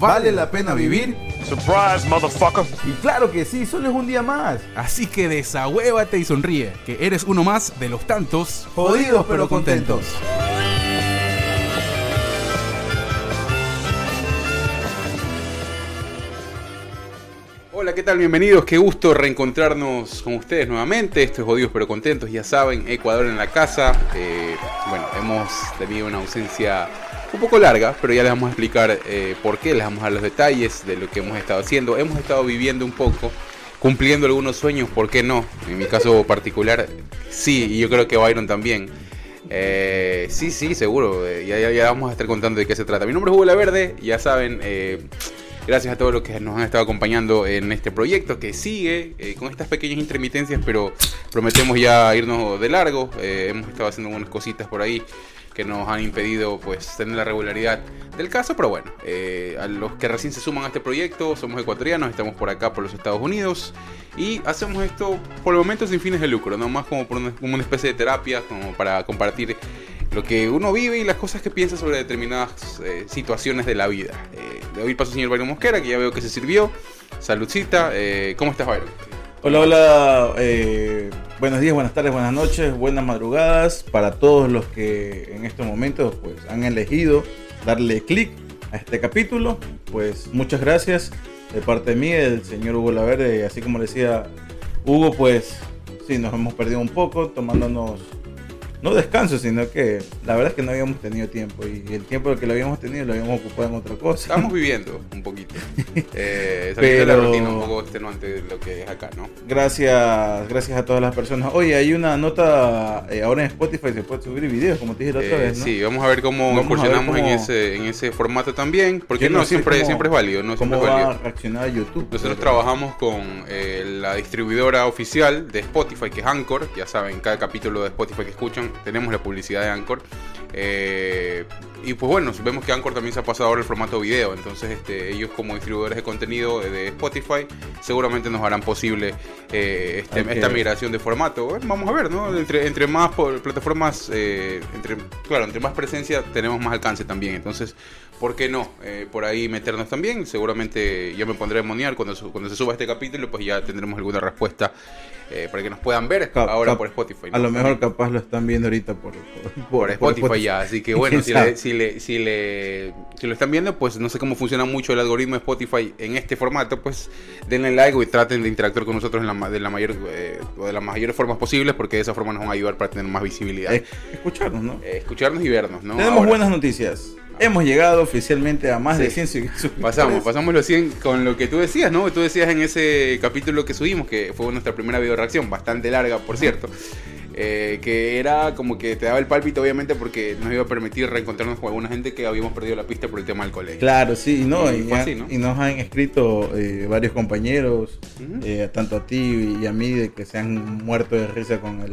¿Vale la pena vivir? Surprise, motherfucker. Y claro que sí, solo es un día más. Así que desahuévate y sonríe, que eres uno más de los tantos Jodidos pero contentos. Hola, ¿qué tal? Bienvenidos, qué gusto reencontrarnos con ustedes nuevamente. Esto es Jodidos pero Contentos, ya saben, Ecuador en la casa. Eh, bueno, hemos tenido una ausencia un poco larga, pero ya les vamos a explicar eh, por qué, les vamos a dar los detalles de lo que hemos estado haciendo. Hemos estado viviendo un poco, cumpliendo algunos sueños, ¿por qué no? En mi caso particular, sí, y yo creo que Byron también. Eh, sí, sí, seguro. eh, ya, ya, vamos a estar contando de qué se trata. Mi nombre es Hugo La Verde, ya saben. gracias a todos los que nos han estado acompañando en este proyecto que sigue con estas pequeñas intermitencias, pero prometemos ya irnos de largo. Hemos estado haciendo algunas cositas por ahí nos han impedido pues tener la regularidad del caso, pero bueno, eh, a los que recién se suman a este proyecto, somos ecuatorianos, estamos por acá por los Estados Unidos y hacemos esto por el momento sin fines de lucro, no más como por una, especie de terapia, como para compartir lo que uno vive y las cosas que piensa sobre determinadas eh, situaciones de la vida. Eh, le doy paso al señor Byron Mosquera, que ya veo que se sirvió. Saludcita, eh, ¿cómo estás Byron? Hola, hola. Buenos días, buenas tardes, buenas noches, buenas madrugadas para todos los que en estos momentos pues, han elegido darle clic a este capítulo. Pues muchas gracias de parte de mí, del señor Hugo Laverde. Así como decía Hugo, pues sí, nos hemos perdido un poco tomándonos, no descanso, sino que la verdad es que no habíamos tenido tiempo y el tiempo que lo habíamos tenido lo habíamos ocupado en otra cosa. Estamos viviendo un poquito. Eh, de la Pero- rutina un poco extenuante de lo que es acá, ¿no? Gracias, gracias a todas las personas. Oye, hay una nota eh, ahora en Spotify, se puede subir videos, como te dije la otra Eh, vez, ¿no? Sí, vamos a ver cómo Vamos ver incursionamos en, cómo- ese, en ese formato también, porque no, no siempre, cómo- siempre es válido, no siempre ¿Cómo es va válido. a reaccionar YouTube? Nosotros Pero- trabajamos con eh, la distribuidora oficial de Spotify, que es Anchor. Ya saben, cada capítulo de Spotify que escuchan, tenemos la publicidad de Anchor. Eh, y pues bueno, vemos que Anchor también se ha pasado ahora el formato video. Entonces, este, ellos como distribuidores de contenido de Spotify, seguramente nos harán posible eh, este- esta migración de formato. Bueno, vamos a ver, ¿no? Entre, entre más plataformas, eh, entre, claro, entre más presencia, tenemos más alcance también. Entonces, ¿por qué no? Eh, por ahí meternos también. Seguramente yo me pondré a moniar cuando, cuando se suba este capítulo, pues ya tendremos alguna respuesta eh, para que nos puedan ver Cap- ahora cap- por Spotify. ¿no? A lo mejor capaz lo están viendo ahorita por, por, por Spotify, ya. Así que bueno, ¿Quién si, le- si, le, si, le, si lo están viendo, pues no sé cómo funciona mucho el algoritmo de Spotify en este formato, pues denle like y traten de interactuar con nosotros en la, de la mayor eh, de las mayores formas posibles, porque de esa forma nos van a ayudar para tener más visibilidad. Escucharnos, ¿no? Eh, escucharnos y vernos, ¿no? Tenemos Ahora, buenas noticias. Hemos llegado oficialmente a más de Sí. 100 suscriptores. Pasamos, pasamos los 100 con lo que tú decías, ¿no? Tú decías en ese capítulo que subimos, que fue nuestra primera video reacción, bastante larga, por cierto. Eh, que era como que te daba el pálpito, obviamente, porque nos iba a permitir reencontrarnos con alguna gente que habíamos perdido la pista por el tema del colegio. Claro, sí, y no, Y y, así, ¿no? y nos han escrito eh, varios compañeros, Ujú. eh, tanto a ti y a mí, de que se han muerto de risa con el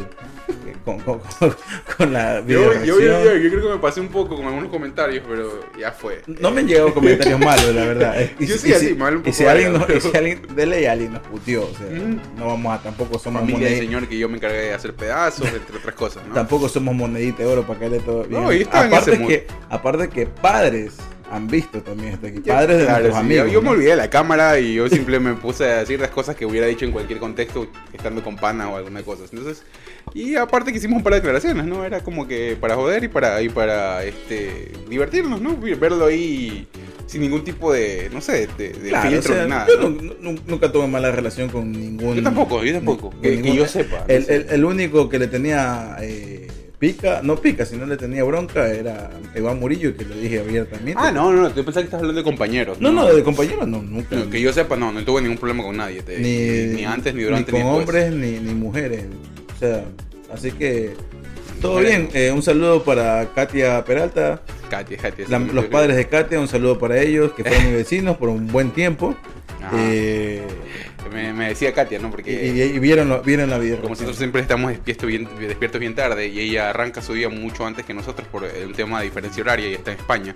con, con- con- con la Yo, yo, yo, yo creo que me pasé un poco con algunos comentarios, pero ya fue. No me han llegado comentarios malos, la verdad. Y, Yo y sí, si- así, mal un y poco si alguien, nos- y pero- si alguien de ley alguien nos puteó, o sea, Ujú. no vamos a, tampoco somos Familia del señor que yo me encargué de hacer pedazos, entre otras cosas, ¿no? tampoco somos monedita de oro para caerle todo bien. No, yo estaba en aparte ese mood. que, aparte que padres han visto también esto aquí, padres de claro, nuestros sí, amigos. Yo, yo me olvidé de la cámara y yo simplemente me puse a decir las cosas que hubiera dicho en cualquier contexto, estando con pana o alguna cosa. Entonces, y aparte que hicimos un par de declaraciones, ¿no? Era como que para joder y para, y para este, divertirnos, ¿no? Verlo ahí sin ningún tipo de, no sé, de, de Claro, filtro o sea, ni nada. yo nunca tuve mala relación con ningún. Yo tampoco, yo tampoco, que- yo sepa, El, sé. el- el único que le tenía eh, pica, no pica, sino le tenía bronca era Iván Murillo, que lo dije abiertamente. Ah, no, no, no, yo pensaba que estás hablando de compañeros. No, no, de compañeros no, nunca. No, que yo sepa, no, no tuve ningún problema con nadie. te- ni, ni, antes, ni durante, ni ni con después. hombres ni, ni mujeres. O sea, así que todo bien. Eh, un saludo para Katia Peralta. Katia, Katia. La- los padres de Katia, un saludo para ellos, que fueron mis vecinos por un buen tiempo. Eh, Me, me decía Katia, ¿no? y, Porque y- y vieron, lo- vieron la vida. como nosotros siempre estamos despiertos bien, despiertos bien tarde y ella arranca su día mucho antes que nosotros por un tema de diferencia horaria y está en España.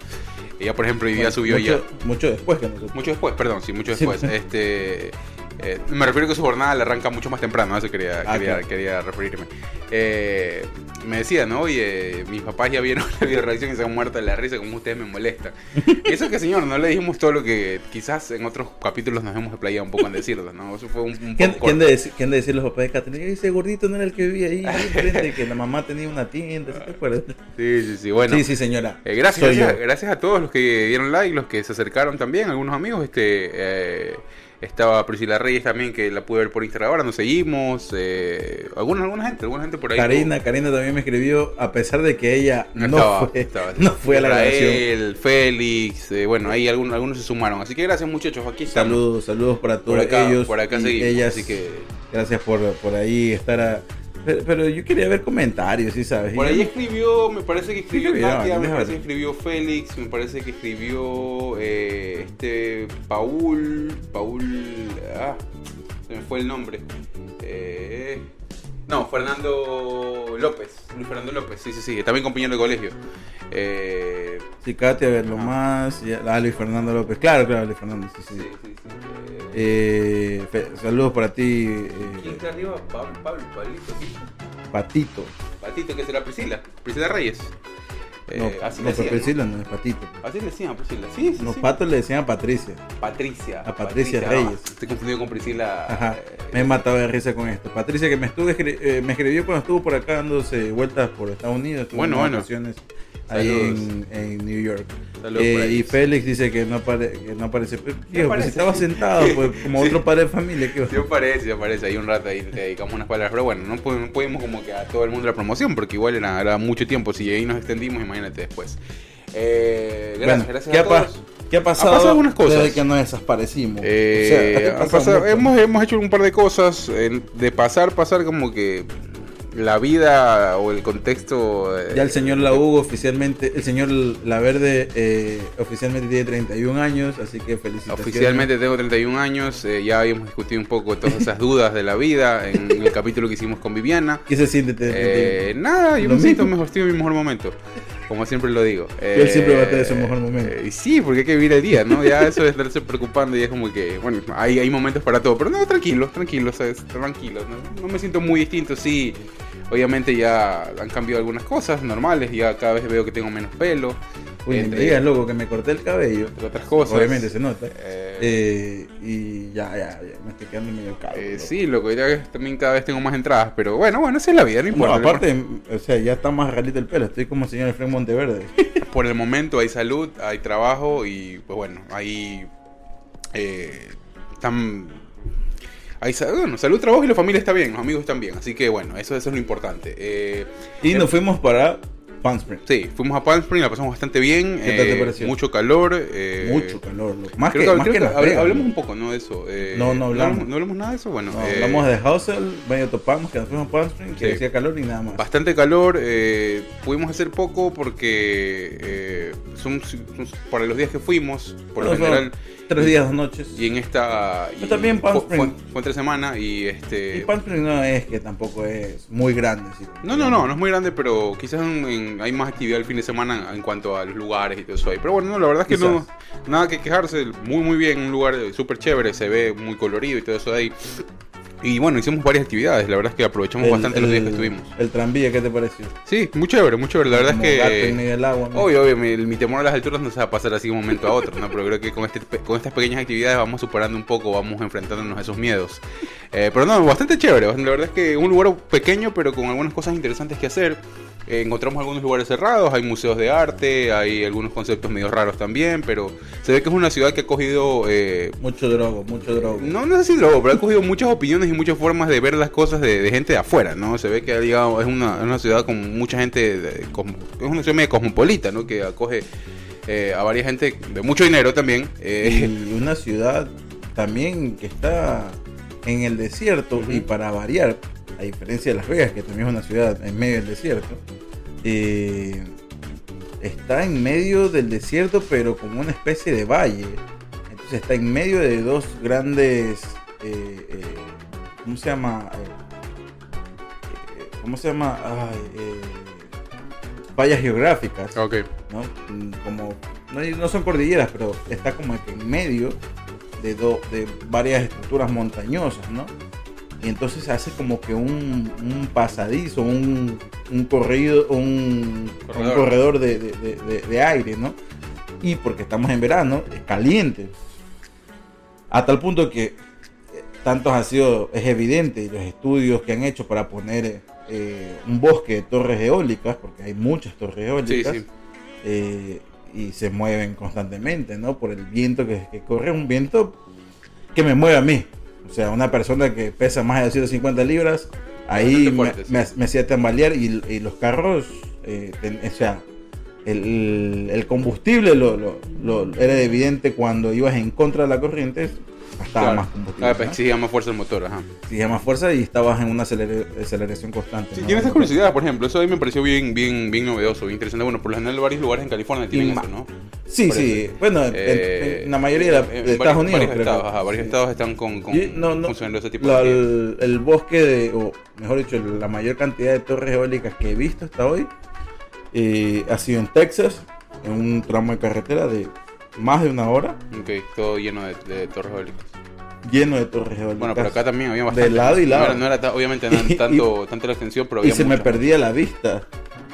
Ella, por ejemplo, hoy día subió ya... mucho, mucho después que nosotros. Mucho después, perdón, sí, mucho Sí. después. Este, eh, me refiero que su jornada le arranca mucho más temprano, a eso quería, Ah, quería, claro. quería referirme. Eh, me decía, ¿no? Oye, mis papás ya vieron la video reacción y se han muerto de la risa, como ustedes me molestan. Y eso que, señor, no le dijimos todo lo que quizás en otros capítulos nos hemos desplayado un poco en decirlo, ¿no? Eso fue un, un ¿Quién, poco quién de quién de decir los papás de Katia? Ese gordito no era el que vivía ahí, enfrente, que la mamá tenía una tienda, ¿sí te acuerdas? Sí, sí, sí, bueno. sí, sí, señora. Eh, gracias, gracias, gracias a todos los que dieron like, los que se acercaron también, algunos amigos. Este eh, estaba Priscila Reyes también, que la pude ver por Instagram. Ahora nos seguimos. Eh, alguna, alguna gente, alguna gente por ahí. Karina, Karina también me escribió, a pesar de que ella No estaba, fue, estaba. no fue a la grabación. Félix, eh, bueno, ahí algunos, algunos se sumaron. Así que gracias muchachos, aquí estamos. Saludos, saludos para todos Por acá, ellos. por acá seguimos. ellas. Así que Gracias por, por ahí estar a... Pero, pero yo quería ver comentarios, ¿sí sabes? por ahí escribió, me parece que escribió Katia, me parece que escribió Félix, me parece que escribió eh, este Paul, Paul, ah, se me fue el nombre. Eh, no, Fernando López, Luis Fernando López, sí, sí, sí, también compañero de colegio. Eh, Sí, Katia, a ver lo Ajá. más. Ah, Luis Fernando López. Claro, claro, Luis Fernando, sí, sí. sí, sí, sí. Eh, Eh, saludos para ti, ¿Quién eh, está arriba? Pablo, Pablo, Pablito. Patito. Patito, que será Priscila, Priscila Reyes. Eh, no, así no, le pero decían, Priscila no es Patito. ¿no? Así le decían, Priscila. Sí, sí, Los sí. patos le decían a Patricia. Patricia. A Patricia no, Reyes. estoy confundido con Priscila. Ajá, eh, me he matado de risa con esto. Patricia que me estuvo eh, me escribió cuando estuvo por acá dándose vueltas por Estados Unidos, estuvo Bueno, en bueno. Ahí en, en New York. Eh, y Félix dice que no, apare- que no aparece. Pero, tío, pues, estaba sentado pues, como Sí. otro padre de familia. ¿qué? Sí aparece, sí aparece. Ahí un rato ahí te dedicamos unas palabras. Pero bueno, no no pudimos como que a todo el mundo la promoción porque igual era, era mucho tiempo. Si ahí nos extendimos, imagínate después. Eh, gracias, Bueno, gracias ¿qué, a ha todos. qué ha pasado, pasado algunas cosas. desde que nos desaparecimos? Eh, O sea, ¿qué han pasó pasado- hemos, hemos hecho un par de cosas. de pasar, pasar como que la vida o el contexto. eh, Ya el señor La Hugo oficialmente, el señor La Verde eh, oficialmente tiene 31 años, así que felicitaciones. Oficialmente tengo 31 años, eh, ya habíamos discutido un poco todas esas dudas de la vida en el capítulo que hicimos con Viviana. ¿Qué se siente? Eh, nada, yo me siento mejor, estoy en mi mejor momento, como siempre lo digo. él siempre va a tener su mejor momento. eh, sí, porque hay que vivir el día, ¿no? Ya eso de estarse preocupando y es como que, bueno, hay, hay momentos para todo, pero no, tranquilo, tranquilo, ¿sabes? Tranquilo, no, no me siento muy distinto, sí. Obviamente ya han cambiado algunas cosas normales, ya cada vez veo que tengo menos pelo. Uy, ni me entre- digas, loco, que me corté el cabello. entre otras cosas. Obviamente se nota. Eh, Eh, y ya, ya, ya, me estoy quedando medio calvo. eh, loco. sí, loco, ya también cada vez tengo más entradas, pero bueno, bueno, esa es la vida, no No, importa. aparte, o sea, ya está más ralito el pelo. Estoy como señor Efraín Monteverde. por el momento hay salud, hay trabajo y pues bueno, hay eh, están sa- bueno, salud, trabajo y la familia está bien, los amigos están bien, así que bueno, eso, eso es lo importante. Eh, Y nos fuimos para Palm Springs. sí, fuimos a Palm Springs, la pasamos bastante bien, ¿Qué tal te eh, pareció? mucho calor, eh, Mucho calor. Más creo que, que, más creo que hable- hablemos un poco, ¿no? De eso. eh, No, no hablamos. No, hablamos nada de eso, bueno. No, eh, hablamos de Hustle, medio topamos, que nos fuimos a Palm Springs, que Sí. decía calor y nada más. Bastante calor, eh, pudimos hacer poco porque eh, son, son- para los días que fuimos, por lo general, Tres días, dos noches. y en esta... Pero y también Palm fue, fue, fue entre semana y este... Y Palm Springs no es que tampoco es muy grande. así. No, no, no, no es muy grande, pero quizás en- en- hay más actividad el fin de semana en cuanto a los lugares y todo eso ahí. Pero bueno, no, la verdad es que no, nada que quejarse, muy muy bien, un lugar súper chévere, se ve muy colorido y todo eso ahí. Y bueno, hicimos varias actividades, la verdad es que aprovechamos El- bastante los días que el- estuvimos. El tranvía, ¿qué te pareció? Sí, muy chévere, muy chévere, la verdad Como es gato en que... del agua. ¿no? Obvio, obvio, mi, mi temor a las alturas no se va a pasar así de un momento a otro, ¿no? Pero creo que con, este, con estas pequeñas actividades vamos superando un poco, vamos enfrentándonos a esos miedos. Eh, pero no, bastante chévere, la verdad es que un lugar pequeño, pero con algunas cosas interesantes que hacer. Eh, encontramos algunos lugares cerrados, hay museos de arte, hay algunos conceptos medio raros también, pero se ve que es una ciudad que ha cogido... eh, Mucho drogo, mucho drogo. no, no sé si luego, pero ha cogido muchas opiniones y muchas formas de ver las cosas de, de gente de afuera, ¿no? Se ve que digamos, es una, es una ciudad con mucha gente, de- es una ciudad medio cosmopolita, ¿no? Que acoge eh, a varias gente de mucho dinero también. eh, Y una ciudad también que está en el desierto y para variar, a diferencia de Las Vegas, que también es una ciudad en medio del desierto, eh, está en medio del desierto, pero como una especie de valle. Entonces está en medio de dos grandes, eh, eh, ¿cómo se llama? Eh, eh, ¿Cómo se llama? Ay, vallas geográficas. Ok. ¿no? Como, no, no son cordilleras, pero está como que en medio de, do- de varias estructuras montañosas, ¿no? Y entonces hace como que un, un pasadizo, un, un corrido, un un Corredor. corredor, de, de- de- de- de aire, ¿no? Y porque estamos en verano, es caliente. A tal punto que eh, tantos ha sido, es evidente, los estudios que han hecho para poner eh, un bosque de torres eólicas, porque hay muchas torres Sí, eólicas, sí. eh, y se mueven constantemente, ¿no? Por el viento que, que corre, un viento que me mueve a mí. O sea, una persona que pesa más de 250 libras, ahí Bastante me, fuerte, sí. me- me hacía tambalear y, y los carros, eh, ten- o sea, el, el combustible lo, lo- lo- era evidente cuando ibas en contra de la corriente, gastaba Claro. más combustible. Ah, ¿no? pues exigía más fuerza el motor, ajá. Exigía más fuerza y estabas en una acelera- aceleración constante. Sí, ¿no? tiene estas curiosidades, por ejemplo, eso a mí me pareció bien, bien, bien novedoso, bien interesante. Bueno, por lo general varios lugares en California tienen Y eso, ¿no? Sí, Por sí. eso. Bueno, en- Eh, en, la mayoría de, de Estados varios- Unidos. Varios creo estados, que- ajá, varios sí. estados están con, con Y no, no, funcionando ese tipo la- de... el, el bosque de, o mejor dicho, la mayor cantidad de torres eólicas que he visto hasta hoy eh, ha sido en Texas, en un tramo de carretera de más de una hora, Ok, todo lleno de, de torres eólicas. lleno de torres eólicas. Bueno, pero acá también había bastante. De lado y lado. No era, no era obviamente no era Y- tanto, tanto la extensión, pero y había se me perdía la vista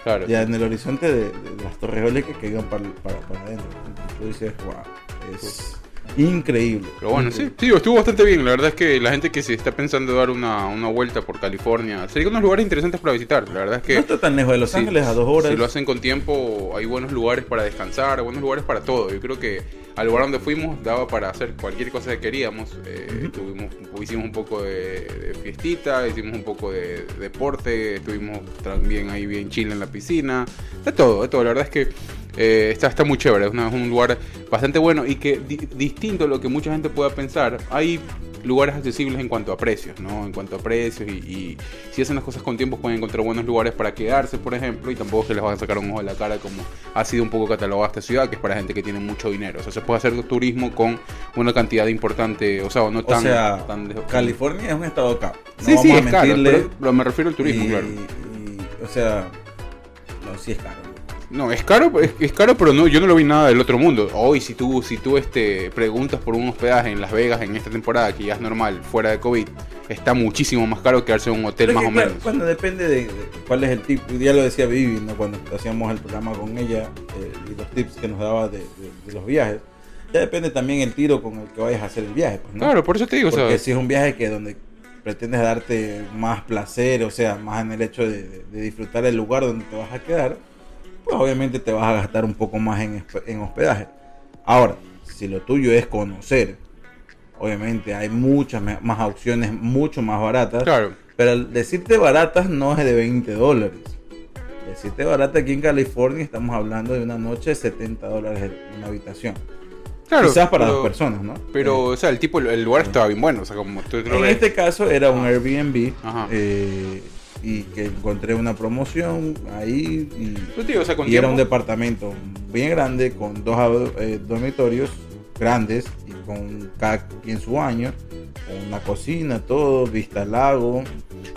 Claro. ya en el horizonte de, de las torres eólicas que iban para, para, para adentro. Entonces tú dices, wow, es increíble. Pero bueno, sí, increíble. sí, estuvo bastante bien. La verdad es que la gente que se está pensando dar una, una vuelta por California, sería unos lugares interesantes para visitar. La verdad es No que está tan lejos de Los Ángeles, a dos horas. si lo hacen con tiempo, hay buenos lugares para descansar, buenos lugares para todo. Yo creo que al lugar donde fuimos daba para hacer cualquier cosa que queríamos. Eh, tuvimos, hicimos un poco de, de fiestita, hicimos un poco de, deporte, estuvimos también ahí bien chill en la piscina. De todo, de todo. La verdad es que eh, está, está muy chévere. Es, una- es un lugar bastante bueno y que di- distinto a lo que mucha gente pueda pensar. Hay lugares accesibles en cuanto a precios, ¿no? En cuanto a precios y, y si hacen las cosas con tiempo pueden encontrar buenos lugares para quedarse, por ejemplo, y tampoco se les va a sacar un ojo de la cara como ha sido un poco catalogada esta ciudad, que es para gente que tiene mucho dinero. O sea, se puede hacer turismo con una cantidad importante, o sea, o no o tan... sea, tan de- California es un estado caro. No Sí, sí, vamos es a caro, mentirle. pero, pero me refiero al turismo, y, claro. y, o sea, no, sí es caro. No, es caro, es, es caro, pero no, yo no lo vi nada del otro mundo. Hoy, si tú, si tú este, preguntas por un hospedaje en Las Vegas en esta temporada, que ya es normal, fuera de COVID, está muchísimo más caro quedarse en un hotel Pero más que, o claro, menos. Bueno, depende de, de cuál es el tip. Ya lo decía Vivi, ¿no? Cuando hacíamos el programa con ella eh, y los tips que nos daba de, de- de los viajes. Ya depende también el tiro con el que vayas a hacer el viaje. Pues, ¿no? Claro, por eso te digo, o Porque sea, si es un viaje que donde pretendes darte más placer, o sea, más en el hecho de disfrutar el lugar donde te vas a quedar, pues obviamente te vas a gastar un poco más en, en hospedaje. Ahora, si lo tuyo es conocer, obviamente hay muchas más opciones, mucho más baratas. claro. Pero decirte baratas no es de 20 dólares. Decirte barata aquí en California estamos hablando de una noche de 70 dólares en una habitación. Claro, Quizás para pero- dos personas, ¿no? Pero, Eh, o sea, el tipo, el lugar estaba bien bueno, o sea, como tú lo en ves. este caso era un Airbnb Ajá. eh, y que encontré una promoción ahí y, te digo, o sea, y era un departamento bien grande con dos eh, dormitorios grandes y con cada quien su baño, con una cocina, todo, vista al lago.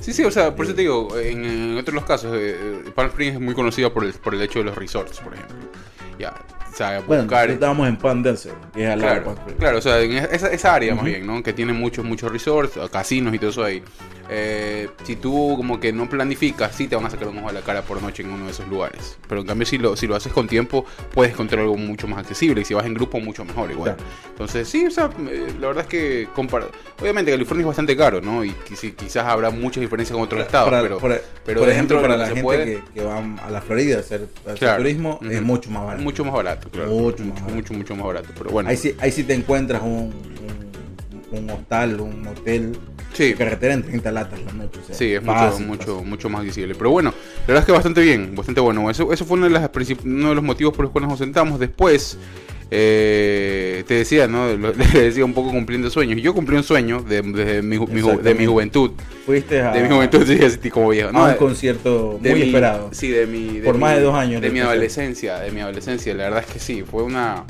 Sí, sí, o sea, por eso te digo, en, en otros los casos, eh, eh, Palm Springs es muy conocida por el, por el hecho de los resorts, por ejemplo. Ya, o sea, Bueno, buscar... estábamos en Pan Desert, que es al lado de Claro, Palm Springs. claro, o sea, en esa, esa área más Ujú. bien, ¿no? Que tiene muchos, muchos resorts, casinos y todo eso ahí. Eh, si tú como que no planificas, sí te van a sacar un ojo a la cara por noche en uno de esos lugares. Pero en cambio, si lo, si lo haces con tiempo, puedes encontrar algo mucho más accesible. Y si vas en grupo, mucho mejor igual. Claro. Entonces, sí, o sea, eh, la verdad es que compara- Obviamente California es bastante caro, ¿no? Y qui- quizás habrá muchas diferencias con otros estados, Para- pero, por, pero por dentro ejemplo, para la gente puede- que, que va a la Florida a hacer, a hacer Claro. turismo, es mucho más barato. mucho más barato, claro. Mucho más mucho, barato. mucho, mucho más barato. Pero bueno, Ahí sí, ahí sí te encuentras un, un, un hostal, un hotel sí. carretera en 30 latas la noche. o sea, Sí, es mucho, fácil, mucho, fácil. mucho más visible. Pero bueno, la verdad es que bastante bien, bastante bueno. Eso, eso fue uno de, las uno de los motivos por los cuales nos sentamos. Después, eh, te decía, ¿no? Le decía un poco cumpliendo sueños. Yo cumplí un sueño de, de mi, mi de mi juventud. Fuiste a, De mi juventud, sí, así como viejo. a No, un de- concierto de muy mi- esperado. Sí, de mi. de Por más de dos años, De mi adolescencia, de mi adolescencia. La verdad es que sí, fue una.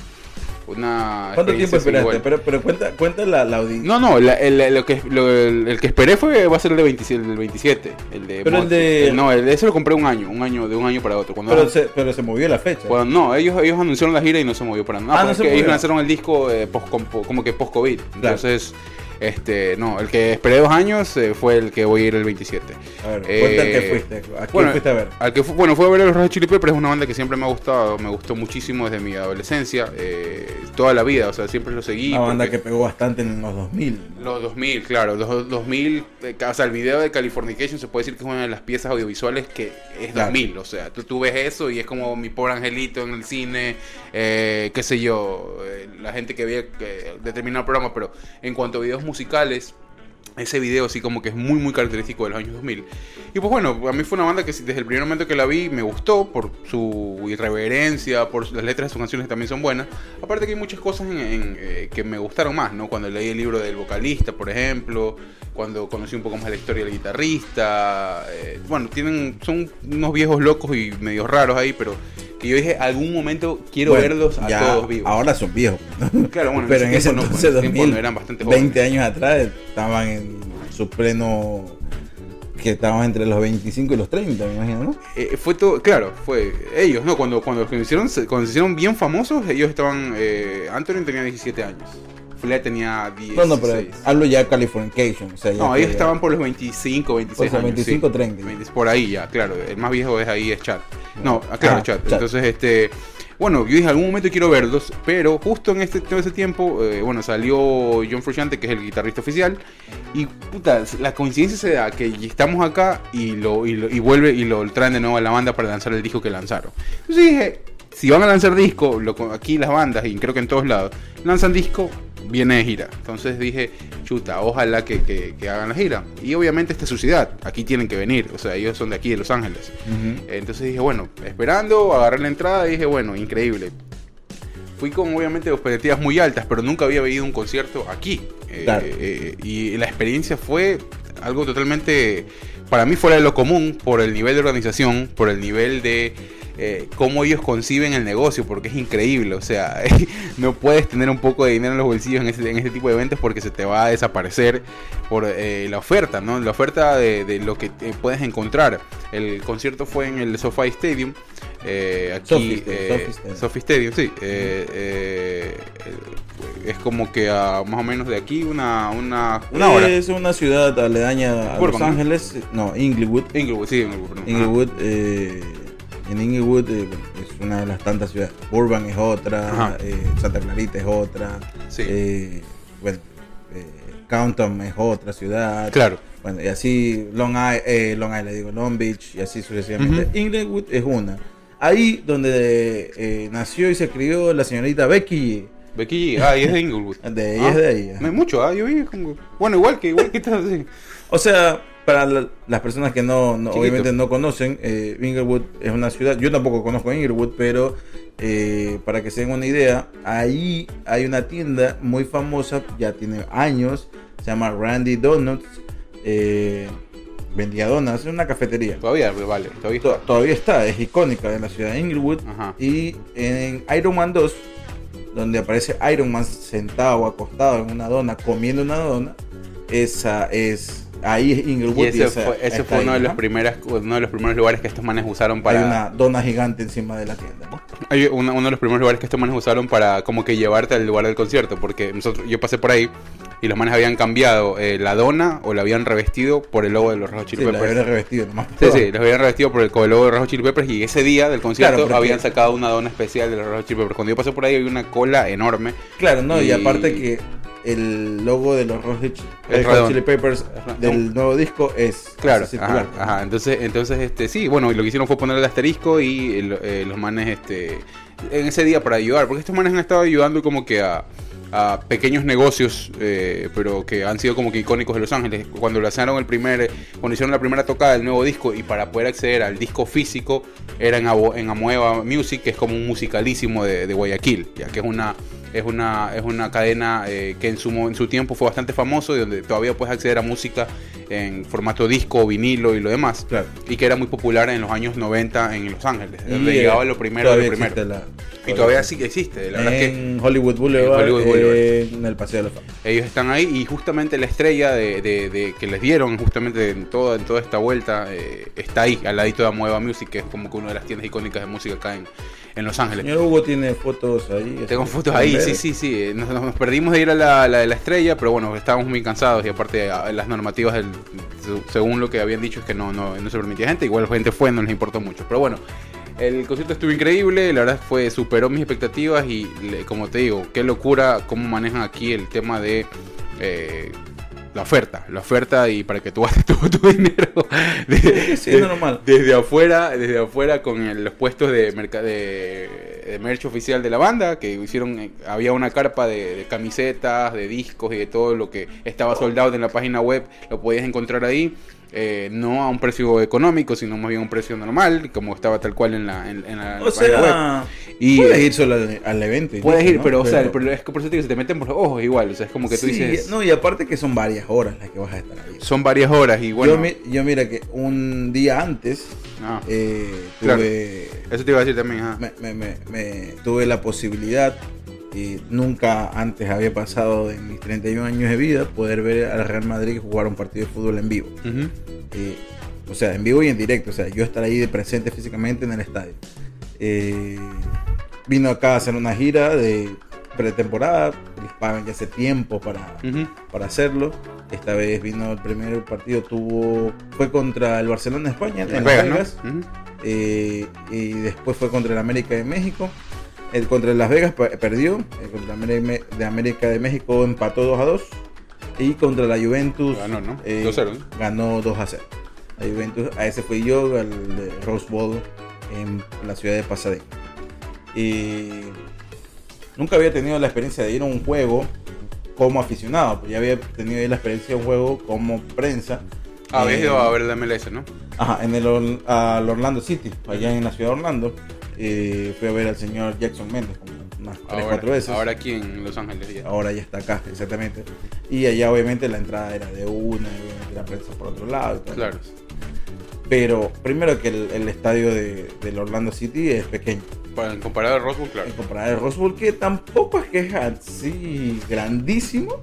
Una ¿Cuánto tiempo esperaste? Pero, pero cuenta, cuenta la, la audiencia. No, no, la- el, lo que, lo- el, el que esperé fue, va a ser el de 27, el del 27. El de Pero el de- No, el de ese lo compré un año, un año, de un año para otro. Cuando, Pero se, pero se movió la fecha. cuando- no, ellos, ellos anunciaron la gira y no se movió para nada. Ah, no se movió. ellos lanzaron el disco eh, post- com- como que post-COVID. Entonces, este, no, el que esperé dos años eh, fue el que voy a ir el 27. a ver, eh, cuenta el que fuiste. ¿A quién bueno, fuiste a ver? Al que fu- bueno, fue a ver a los Red Chili Peppers, es una banda que siempre me ha gustado, me gustó muchísimo desde mi adolescencia, eh, toda la vida, o sea, siempre lo seguí. Una banda que pegó bastante en los 2000. Los 2000, claro, los 2000, eh, o sea, el video de Californication se puede decir que es una de las piezas audiovisuales que es Claro. 2000, o sea, tú, tú ves eso y es como mi pobre angelito en el cine, eh, qué sé yo, eh, la gente que eh, determinado programa, pero en cuanto a videos musicales, ese video sí como que es muy muy característico de los años 2000. Y pues bueno, a mí fue una banda que desde el primer momento que la vi me gustó por su irreverencia, por las letras de sus canciones que también son buenas. Aparte que hay muchas cosas en- en, eh, que me gustaron más, ¿no? Cuando leí el libro del vocalista, por ejemplo, cuando conocí un poco más la historia del guitarrista. eh, bueno, tienen son unos viejos locos y medios raros ahí, pero que yo dije, algún momento quiero Bueno, verlos a ya todos vivos. Ahora son viejos. Claro, bueno, pero en ese tiempo no, entonces, en ese tiempo 2000, no eran bastante jóvenes. 20 años atrás, estaban en su pleno. que estaban entre los 25 y los 30, me imagino, ¿no? Eh, fue todo, claro, fue ellos, ¿no? Cuando, cuando, se hicieron, cuando se hicieron bien famosos, ellos estaban, eh, Anthony tenía 17 años, Flea tenía 16. No, no, pero hablo ya Californication. O sea, ya No, ellos estaban por los 25, 26 O sea, años. 25, sí. 30. 20, por ahí ya, claro. El más viejo es ahí, es Chad. No, ah, claro, Ah, Chad. Chad. Entonces, este... Bueno, yo dije, algún momento quiero verlos, pero justo en este, todo ese tiempo, eh, bueno, salió John Frusciante, que es el guitarrista oficial, y puta, la coincidencia se da que estamos acá y lo, y lo- y vuelve y lo traen de nuevo a la banda para lanzar el disco que lanzaron. Entonces dije, si van a lanzar disco, lo, aquí las bandas, y creo que en todos lados, lanzan disco, viene de gira. Entonces dije, chuta, ojalá que, que- que hagan la gira. Y obviamente esta es su ciudad, aquí tienen que venir, o sea, ellos son de aquí, de Los Ángeles. Entonces dije, bueno, esperando, agarré la entrada y dije, bueno, increíble. Fui con obviamente expectativas muy altas, pero nunca había veído un concierto aquí. Eh, eh, y la experiencia fue algo totalmente, para mí fuera de lo común, por el nivel de organización, por el nivel de eh, cómo ellos conciben el negocio, porque es increíble. O sea, no puedes tener un poco de dinero en los bolsillos en este, en este tipo de eventos porque se te va a desaparecer por eh, la oferta, ¿no? La oferta de, de lo que te puedes encontrar. El concierto fue en el SoFi Stadium. eh, aquí, Sophie Stadium, eh, Stadium. Sí. eh, eh, es como que a más o menos de aquí una, una, una hora. Es una ciudad aledaña a Los. Ángeles. No, Inglewood. Inglewood, sí, Inglewood, perdón. Inglewood, eh, en Inglewood eh, es una de las tantas ciudades. Burbank es otra, eh, Santa Clarita es otra, Sí. eh, bueno, Compton es otra ciudad. Claro. Bueno, y así Long Island, Long Island, digo, Long Beach y así sucesivamente. Inglewood es una. Ahí donde nació y se crió la señorita Becky. Becky. Ah, y es de Inglewood. De ella es de ahí. No hay mucho, ah, yo vi como... Bueno, igual que igual que estás así. O sea, para la- las personas que no, obviamente no conocen, eh, Inglewood es una ciudad, yo tampoco conozco Inglewood, pero eh, para que se den una idea, ahí hay una tienda muy famosa, ya tiene años, se llama Randy Donuts, eh, vendía donuts, es una cafetería. Todavía, vale, todavía To- está. Todavía está, es icónica de la ciudad de Inglewood. Ajá. Y en Iron Man 2, donde aparece Iron Man sentado, acostado en una dona, comiendo una dona, esa es. Ahí es Inglewood. Y ese esa fue, ese ahí, uno, de los ¿no? primeras, uno de los primeros lugares que estos manes usaron Hay para... una dona gigante encima de la tienda. ¿no? Hay una- uno de los primeros lugares que estos manes usaron para como que llevarte al lugar del concierto, porque nosotros, yo pasé por ahí y los manes habían cambiado eh, la dona o la habían revestido por el logo de los Hot Chili Sí, la Peppers. había revestido nomás. Sí, sí, los habían revestido por el, con el logo de Red Hot Chili Peppers y ese día del concierto Claro, habían sacado una dona especial de los Hot Chili Peppers. Cuando yo pasé por ahí había una cola enorme. Claro, no, y, Y- aparte que el logo de los Red Hot. Chili Peppers del nuevo disco es Claro, así circular. ajá, ajá. Entonces, entonces, este, sí, bueno, lo que hicieron fue poner el asterisco y el- eh, los manes, este, en ese día para ayudar, porque estos manes han estado ayudando como que a, a pequeños negocios, eh, pero que han sido como que icónicos de Los Ángeles. Cuando lanzaron el primer, cuando hicieron la primera tocada del nuevo disco y para poder acceder al disco físico era en, Amueva Music, que es como un musicalísimo de, de Guayaquil, ya que es una es una, es una cadena eh, que en su, en su tiempo fue bastante famoso y donde todavía puedes acceder a música en formato disco, vinilo y lo demás. Claro. Y que era muy popular en los años 90 en Los Ángeles, Y, donde eh, llegaba lo primero de lo primero. la- y todavía sí que existe, la verdad que en Hollywood Boulevard, En Hollywood Boulevard. eh, en el Paseo de la Fama. ellos están ahí y justamente la estrella de, de- de- que les dieron justamente en toda, en toda esta vuelta eh, está ahí, al ladito de Amueva Music, que es como que una de las tiendas icónicas de música acá en, en Los Ángeles. Señor Hugo tiene fotos ahí. Tengo así, fotos ahí, sí, sí, sí. eh, Nos, perdimos de ir a la, la de la estrella, pero bueno, estábamos muy cansados y aparte las normativas, según lo que habían dicho, es que no, no, no se permitía gente. Igual la gente fue, no les importó mucho. Pero bueno, el concierto estuvo increíble, la verdad fue superó mis expectativas y como te digo, qué locura cómo manejan aquí el tema de... eh, la oferta, la oferta y para que tú gastes todo tu dinero de- Sí, normal. desde afuera, desde afuera con el- los puestos de, merca- de, de merch oficial de la banda, que hicieron, eh, había una carpa de, de camisetas, de discos y de todo lo que estaba soldado en la página web, lo podías encontrar ahí. Eh, no a un precio económico, sino más bien a un precio normal, como estaba tal cual en la, en, en la, O página web. sea, Y- puedes ir solo al, al evento. Puedes ir, ¿no? pero, o sea, pero es que por eso te digo, se te meten por los ojos igual, o sea, es como que tú Sí, dices, No, y aparte que son varias horas las que vas a estar ahí. son varias horas y bueno, yo, mi- yo mira que un día antes ah, eh, Claro. tuve, eso te iba a decir también, me- me- me- tuve la posibilidad nunca antes había pasado en mis 31 años de vida poder ver al Real Madrid jugar un partido de fútbol en vivo. Eh, o sea, en vivo y en directo. O sea, yo estar ahí de presente físicamente en el estadio. Eh, vino acá a hacer una gira de pretemporada. Pagan ya hace tiempo para, para hacerlo. Esta vez vino el primer partido, tuvo fue contra el Barcelona de España en Las Vegas. ¿no? Eh, y después fue contra el América de México. El contra el Las Vegas perdió. El contra el Ameri- de América de México empató 2 a 2. Y contra la Juventus Ganó, ¿no? eh, 2-0, ¿no? ganó 2 a 0. La Juventus, a ese fui yo, al de Rose Bowl en la ciudad de Pasadena. Y nunca había tenido la experiencia de ir a un juego como aficionado, pues ya había tenido la experiencia de un juego como prensa. Ah, habías Eh, ido a ver la MLS, ¿no? Ajá, en el al Orlando City, allá en la ciudad de Orlando. Eh, fui a ver al señor Jackson Mendes como unas 3, Ahora, 4 veces. ahora aquí en Los Ángeles ya. Ahora ya está acá, exactamente. Y allá obviamente la entrada era de una, y la prensa por otro lado. y todo. Claro. Pero primero que el, el estadio de, del Orlando City es pequeño. Para, comparado al Roswell, claro. En comparado al Rose Bowl, que tampoco es que es así grandísimo,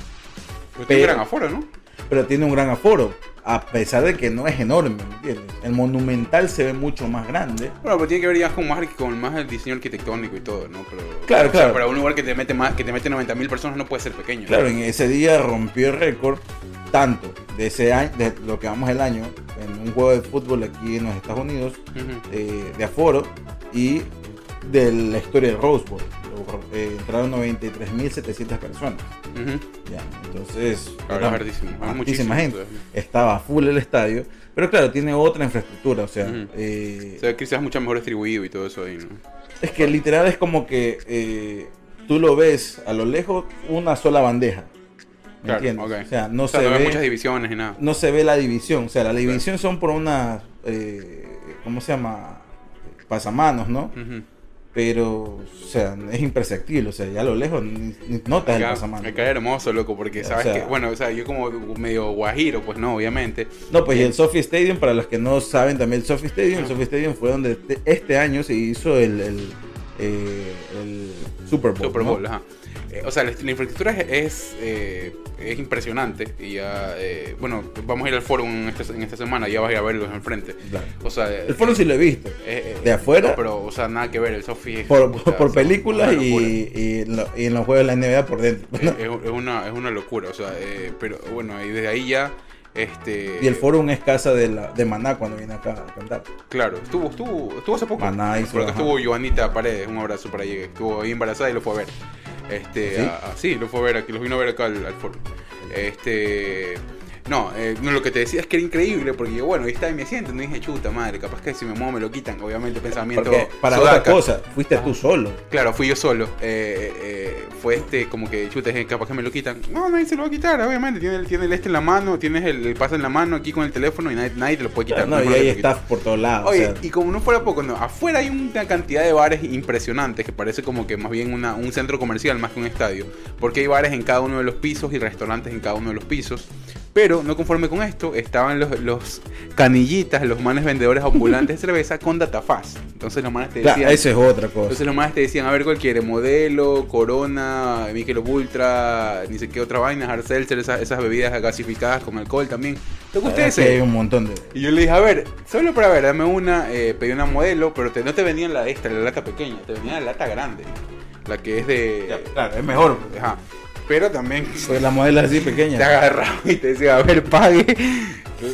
Pero tiene pero- gran aforo, ¿no? pero tiene un gran aforo. A pesar de que no es enorme, ¿me entiendes? El monumental se ve mucho más grande. Bueno, pero tiene que ver ya con más, con más el diseño arquitectónico y todo, ¿no? Pero, Claro, o sea, claro. para un lugar que te mete más, que te mete 90 mil personas no puede ser pequeño. ¿no? Claro, en ese día rompió el récord tanto de ese año, de lo que vamos el año, en un juego de fútbol aquí en los Estados Unidos, eh, de aforo y de la historia del Rose Bowl. Eh, entraron 93.700 personas. Ujú. Ya, entonces, era muchísimo, gente. Estaba full el estadio, pero claro, tiene otra infraestructura. O sea, Ujú. eh, O sea, quizás mucho mejor distribuido y todo eso ahí, ¿no? es que literal es como que eh, tú lo ves a lo lejos una sola bandeja. ¿Me Claro, entiendes? ok. O sea, no o sea, se no ve. muchas divisiones ni nada. no se ve la división. O sea, la división son por unas, eh, ¿cómo se llama? Pasamanos, ¿no? Pero, o sea, es imperceptible. O sea, ya a lo lejos notas el pasamano. acá es hermoso, loco, porque O sabes sea- que, bueno, o sea, yo como medio guajiro, pues no, obviamente. No, pues y el Sophie Stadium, para los que no saben también, el Sophie Stadium, el Sophie Stadium fue donde te- este año se hizo el, el, eh, el Super Bowl. Super ¿no? Bowl, ajá. Eh, o sea, la, la infraestructura es, es, eh, es impresionante. Y ya, eh, bueno, vamos a ir al foro en esta, en esta semana, ya vas a ir a verlos enfrente. Claro. O sea, El foro sí lo he visto. de afuera. no, pero, o sea, nada que ver. El Sofi es. Por, por películas y, y, en lo- y en los juegos de la NBA por dentro. Es, una, es una locura, o sea, eh, pero bueno, y desde ahí ya. Este, Y el foro es casa de, la, de Maná cuando viene acá a cantar. Claro, estuvo, estuvo, estuvo hace poco. Maná hizo, Por acá ajá. estuvo Joanita Paredes, un abrazo para ella. Estuvo ahí embarazada y lo fue a ver. Este, ¿Sí? a- a- sí, lo fue a ver aquí, los vino a ver acá al, al foro. Este, No, eh, no, lo que te decía es que era increíble porque yo, bueno, ahí está y me siento. Y dije, chuta madre, capaz que si me muevo me lo quitan. Obviamente, pensamiento. Porque para sudaca. otra cosa, fuiste tú solo. Claro, fui yo solo. Eh, eh, fue este, como que chuta, capaz que me lo quitan. No, nadie se lo va a quitar, obviamente. Tiene, el- tiene el este en la mano, tienes el, el pase en la mano aquí con el teléfono y nadie, nadie te lo puede quitar. no, es y por todos lados. Oye, o sea, y como no fuera poco, no, afuera hay una cantidad de bares impresionantes que parece como que más bien una- un centro comercial más que un estadio. Porque hay bares en cada uno de los pisos y restaurantes en cada uno de los pisos. Pero no conforme con esto, estaban los, los canillitas, los manes vendedores ambulantes de cerveza con datafaz. Entonces los manes te claro, decían... esa es otra cosa. Entonces los manes te decían, a ver cuál quiere, modelo, Corona, Michelob Ultra, ni sé qué otra vaina, Hard Seltzer, esas, esas bebidas gasificadas con alcohol también. Lo que ustedes Es que hay un montón de. y yo le dije, a ver, solo para ver, dame una, eh, pedí una modelo, pero te- no te vendían la esta, la lata pequeña, te vendían la lata grande, la que es de... Claro, es mejor. Ajá. Pero también Porque la modelo así te pequeña. agarraba y te decía, a ver, pague.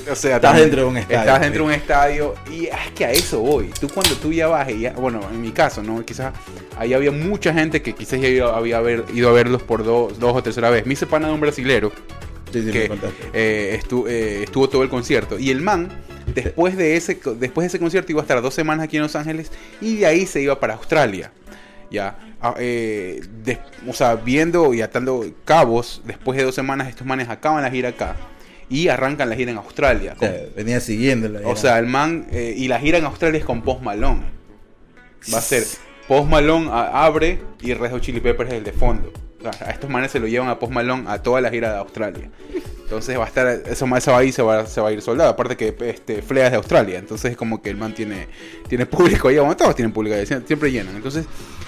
O sea, Estás dentro de un estadio, Estás dentro de un estadio y es que a eso voy. Tú cuando tú ya vas, y ya, bueno, en mi caso, ¿no? Quizás ahí había mucha gente que quizás ya iba- había haber- ido a verlos por dos, dos o tercera vez. Me hice pana de un brasilero Sí, sí, que eh, eh, estuvo todo el concierto. Y el man, después de, ese, después de ese concierto, iba a estar dos semanas aquí en Los Ángeles y de ahí se iba para Australia. Ya, eh, des- o sea, viendo y atando cabos, después de dos semanas estos manes acaban la gira acá y arrancan la gira en Australia. O sea, venía siguiéndola. O ya. sea, el man, eh, y la gira en Australia es con Post Malone. Va a ser Post Malone a- abre y Red Hot Chili Peppers es el de fondo. O sea, a estos manes se lo llevan a Post Malone a toda la gira de Australia. Entonces va a estar, eso más va a ir, se va, se va a ir soldado. Aparte que este, Flea es de Australia. Entonces es como que el man tiene, tiene público ahí. Bueno, todos tienen público ahí, sie- siempre llenan. Entonces,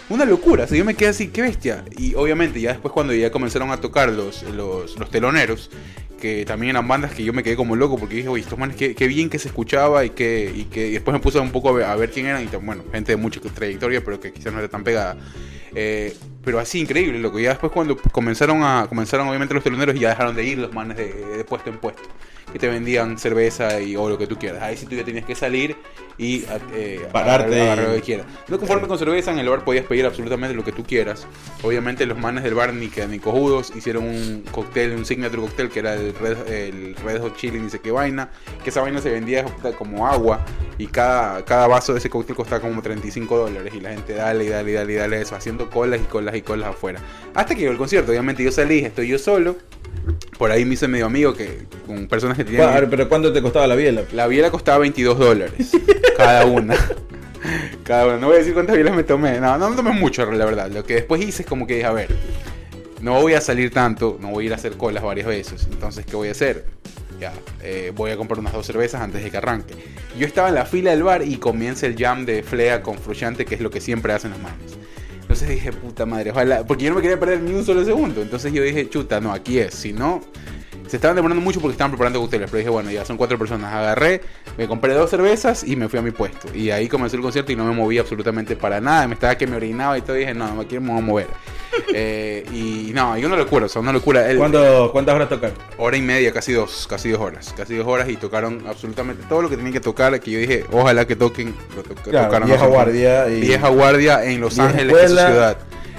una locura. O sea, yo me quedé así, qué bestia. Y obviamente ya después cuando ya comenzaron a tocar los, los, los teloneros, que también eran bandas que yo me quedé como loco porque dije, oye, estos manes, qué, qué bien que se escuchaba y que, y que y después me puse un poco a ver, a ver quién eran. Y bueno, gente de mucha trayectoria, pero que quizás no era tan pegada. Eh, pero así increíble, loco. Ya después cuando comenzaron a comenzaron obviamente los teloneros y ya dejaron de ir los manes de, de puesto en puesto. Que te vendían cerveza y o lo que tú quieras. Ahí sí tú ya tenías que salir y eh, Pararte agarrar- agarrar lo que quieras. No conforme con cerveza, en el bar podías pedir absolutamente lo que tú quieras. Obviamente los manes del bar ni que ni cojudos hicieron un cóctel, un signature cóctel que era el Red, el Red Hot Chili ni sé qué vaina. Que esa vaina se vendía como agua y cada, cada vaso de ese cóctel costaba como 35 dólares. Y la gente dale y dale y dale y dale eso, haciendo colas y colas y colas afuera. Hasta que llegó el concierto, obviamente yo salí, estoy yo solo. Por ahí me hice medio amigo que con personas que tenían... Bueno, pero ¿cuánto te costaba la biela? La biela costaba 22 dólares. cada una. Cada una. No voy a decir cuántas bielas me tomé. No, no me tomé mucho, la verdad. Lo que después hice es como que dije, a ver, no voy a salir tanto, no voy a ir a hacer colas varias veces. Entonces, ¿qué voy a hacer? Ya, eh, voy a comprar unas dos cervezas antes de que arranque. Yo estaba en la fila del bar y comienza el jam de Flea con Fruyante, que es lo que siempre hacen los manes. Entonces dije, puta madre, ojalá, porque yo no me quería perder ni un solo segundo. Entonces yo dije, chuta, no, aquí es. Si no, se estaban demorando mucho porque estaban preparando cócteles. Pero dije, bueno, ya son cuatro personas. Agarré, me compré dos cervezas y me fui a mi puesto. Y ahí comenzó el concierto y no me moví absolutamente para nada. Me estaba que me orinaba y todo. Y dije, no, no me quiero me voy a mover. Eh, y no, y una locura, o sea, una locura. El- ¿Cuánto, ¿Cuántas horas tocaron? hora y media, casi dos, casi dos horas, casi dos horas y tocaron absolutamente todo lo que tenían que tocar, que yo dije, ojalá que toquen, lo to- Claro, tocaron vieja guardia y- vieja guardia en Los Ángeles, es su ciudad.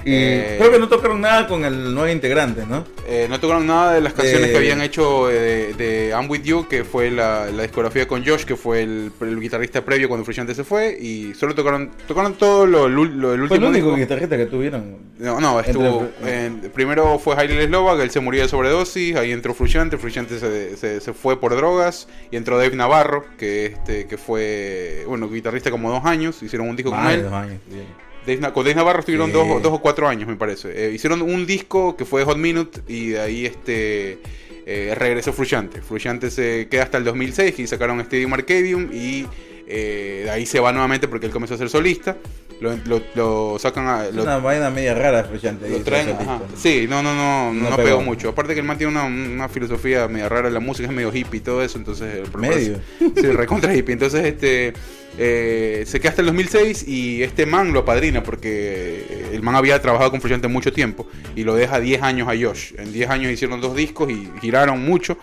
Y Eh, creo que no tocaron nada con el nuevo integrante, ¿no? eh, no tocaron nada de las canciones Eh, que habían hecho eh, de, de I'm With You, que fue la, la discografía con Josh, que fue el, el guitarrista previo cuando Frusciante se fue, y solo tocaron tocaron todo lo, lo, lo del Fue el último único disco. guitarrista que tuvieron. No, no, estuvo. Entre- primero fue Hailey Slovak, él se murió de sobredosis. Ahí entró Frusciante, Frusciante se, se, se fue por drogas. Y entró Dave Navarro, que este que fue, bueno, guitarrista como dos años. Hicieron un disco con él. dos años. bien. Dave con Dave Navarro estuvieron Sí. dos, dos o cuatro años, me parece. Eh, hicieron un disco que fue Hot Minute y de ahí este eh, regresó Frusciante. Frusciante se queda hasta el 2006 y sacaron Stadium Arcadium y eh, de ahí se va nuevamente porque él comenzó a ser solista. Lo, lo- lo sacan a... Es lo- una vaina media rara, Frusciante. lo traen, ajá. Sí, no, no, no, no, No pegó. mucho. Aparte que el man tiene una, una filosofía media rara, la música es medio hippie y todo eso, entonces... Medio. Sí, recontra hippie. Entonces, este... eh, se queda hasta el 2006 y este man lo apadrina porque el man había trabajado con Frusciante mucho tiempo y lo deja 10 años a Josh. En 10 años hicieron dos discos y giraron mucho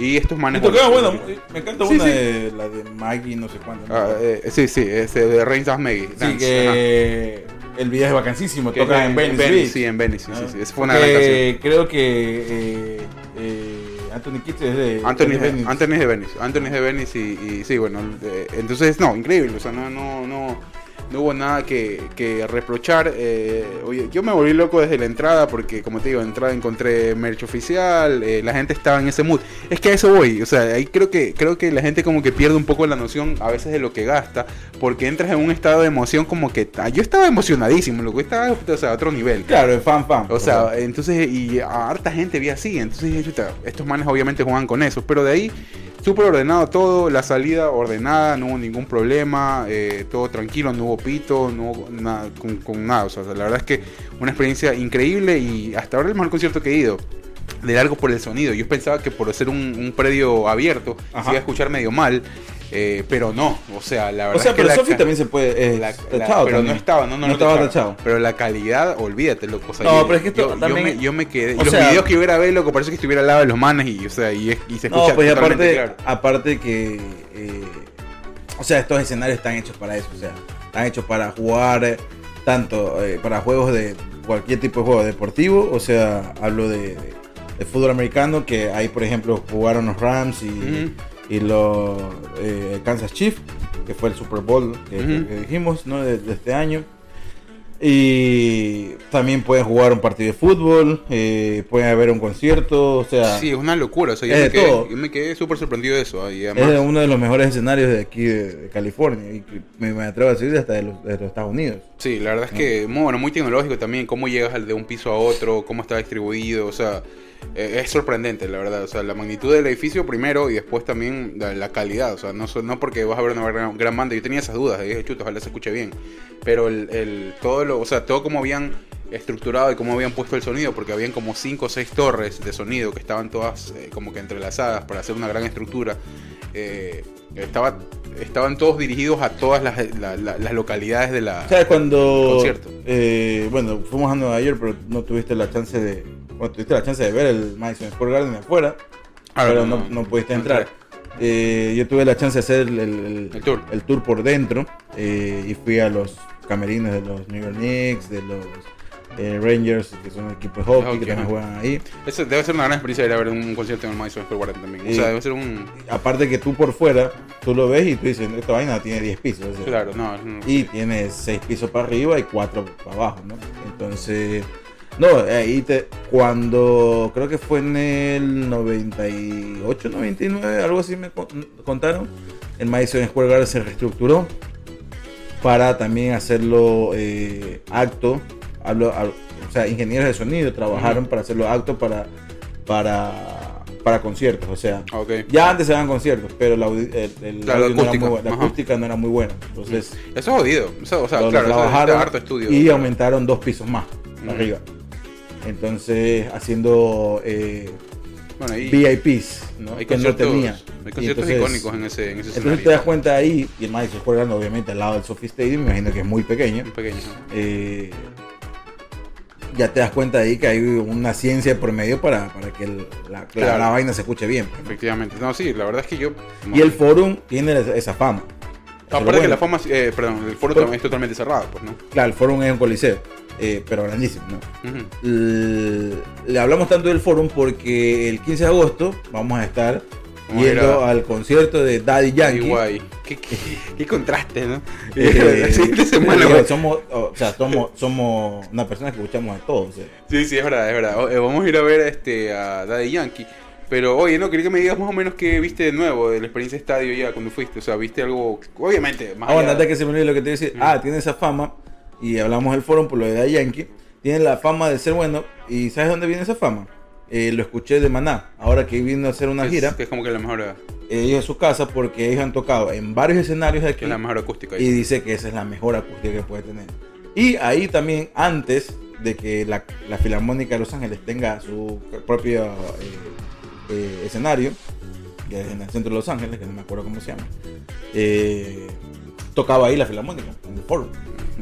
y estos manes... tocaba, bueno, me encanta Sí, una sí. de la de Maggie, no sé cuándo. ¿no? Ah, eh, sí, sí, ese de Reigns of Maggie. sí, Dance, que el video es vacancísimo. Toca en Venice Beach. Sí, en Venice, sí, sí, sí. Esa fue una Porque gran canción. Creo que eh, eh, Anthony Kidd es de Anthony, de Venice. Anthony es de Venice. Anthony es de Venice y, y sí, bueno, entonces no, increíble, o sea, no, no, no, no hubo nada que, que reprochar. eh, oye, yo me volví loco desde la entrada porque, como te digo, en entrada encontré merch oficial, eh, la gente estaba en ese mood. Es que a eso voy, o sea, ahí creo que creo que la gente como que pierde un poco la noción a veces de lo que gasta, porque entras en un estado de emoción como que ah, yo estaba emocionadísimo, lo que estaba, o sea, a otro nivel. Claro, es fan fan. O sea, entonces, y a harta gente vi así. Entonces estos manes obviamente juegan con eso. Pero de ahí, súper ordenado todo. La salida ordenada, no hubo ningún problema. eh, todo tranquilo, no hubo pito, no hubo nada con, con nada. O sea, la verdad es que una experiencia increíble y hasta ahora el mejor concierto que he ido. De largo por el sonido. Yo pensaba que por ser un, un predio abierto Ajá. se iba a escuchar medio mal. Eh, pero no, o sea, la o verdad sea, es que pero Sofi también se puede. eh, la- la- tachado pero no estaba, no, no, No no estaba tachado. Pero la calidad, olvídate, loco. O sea, No, yo, pero es que esto yo, yo también- me, yo me quedé. o los sea- videos que yo grabé, loco, parece que estuviera al lado de los manes y, o sea, y, se escucha No, pues aparte, claro. aparte que. eh, o sea, estos escenarios están hechos para eso. O sea, están hechos para jugar eh, tanto eh, para juegos de cualquier tipo de juego deportivo. O sea, hablo de, de- de fútbol americano, que ahí, por ejemplo, jugaron los Rams y. y los eh, Kansas Chiefs, que fue el Super Bowl que, dijimos, ¿no? De, de este año. Y también pueden jugar un partido de fútbol, eh, pueden haber un concierto, o sea, Sí, es una locura. O sea, yo, me quedé, todo. yo me quedé súper sorprendido de eso. Y es además, uno de los mejores escenarios de aquí de, de California y me, me atrevo a decir hasta de los, de los Estados Unidos. Sí, la verdad es que bueno, muy tecnológico también, cómo llegas al de un piso a otro, cómo está distribuido, o sea, eh, es sorprendente, la verdad, o sea, la magnitud del edificio primero y después también la, la calidad, o sea, no, no porque vas a ver una gran, gran banda, yo tenía esas dudas, y dije, chuta, ojalá se escuche bien, pero el, el- todo lo, o sea, todo como habían estructurado y cómo habían puesto el sonido, porque habían como cinco o seis torres de sonido que estaban todas eh, como que entrelazadas para hacer una gran estructura, eh, estaba, estaban todos dirigidos a todas las, la- la- las localidades de la... O sea, cuando... Concierto. eh, bueno, fuimos a Nueva York, pero no tuviste la chance de... Bueno, tuviste la chance de ver el Madison Square Garden de afuera, Ah, pero no, no pudiste no entrar. Eh, yo tuve la chance de hacer el, el- El tour. el tour por dentro eh, y fui a los camerinos de los New York Knicks, de los eh, Rangers, que son el equipo de hockey, Hockey, que también juegan ahí. Eso debe ser una gran experiencia ir a ver un concierto en el Madison Square Garden también. O sea, debe ser un. Aparte que tú por fuera, tú lo ves y tú dices, esta vaina tiene 10 pisos. o sea, Claro, no. un- y tiene 6 pisos para arriba y 4 para abajo, ¿no? Entonces, no, ahí te, cuando creo que fue en el 98, 99, algo así me con- contaron, el Madison Square Garden se reestructuró para también hacerlo eh, acto, hablo- hab- o sea, ingenieros de sonido trabajaron para hacerlo acto para, para, para conciertos, o sea, ya antes se daban conciertos, pero la, el, el Claro, audio no era acústica, muy bu- la acústica no era muy buena, entonces Eso es jodido. Eso, o sea, claro, trabajaron harto estudio. y aumentaron dos pisos más arriba. Entonces, haciendo eh, Bueno, VIPs, ¿no? hay que no conciertos, tenía. hay conciertos entonces- icónicos en ese, en ese Entonces te das cuenta ahí, y el Madison Square Garden obviamente al lado del Sophie Stadium, me imagino que es muy pequeño. Un pequeño. eh, ya te das cuenta ahí que hay una ciencia por medio para, para que el- la, la- Claro. la vaina se escuche bien. pues, ¿no? Efectivamente. No, sí, la verdad es que yo. Y el forum tiene esa, fama. Aparte que bueno. la fama. eh, perdón, el foro también es totalmente cerrado, pues, ¿no? Claro, el forum es un coliseo, eh, pero grandísimo, ¿no? Le hablamos tanto del forum porque el 15 de agosto vamos a estar a yendo a- al concierto de Daddy Yankee. guay. Qué, qué, qué contraste, ¿no? Eh, la siguiente semana, digo, güey. somos, o sea, somos, somos una persona que escuchamos de todo. o sea. Sí, sí, es verdad, es verdad. Eh, vamos a ir a ver este, a Daddy Yankee. Pero, oye, no, quería que me digas más o menos qué viste de nuevo de la experiencia de estadio ya cuando fuiste. O sea, viste algo, obviamente, más Ah, bueno, allá- que se me olvide lo que te Ujú. ah, tiene esa fama, y hablamos del forum por lo de Daddy Yankee, tiene la fama de ser bueno, y ¿sabes dónde viene esa fama? Eh, lo escuché de Maná, ahora que vino a hacer una es- gira, Que es como que la mejor, eh, ellos a su casa, porque ellos han tocado en varios escenarios que aquí, es la mejor acústica. ahí. y dice que esa es la mejor acústica que puede tener. Y ahí también, antes de que la, la Filarmónica de Los Ángeles tenga su propio eh, eh, escenario, que es en el centro de Los Ángeles, que no me acuerdo cómo se llama, eh, tocaba ahí la Filarmónica, en el foro.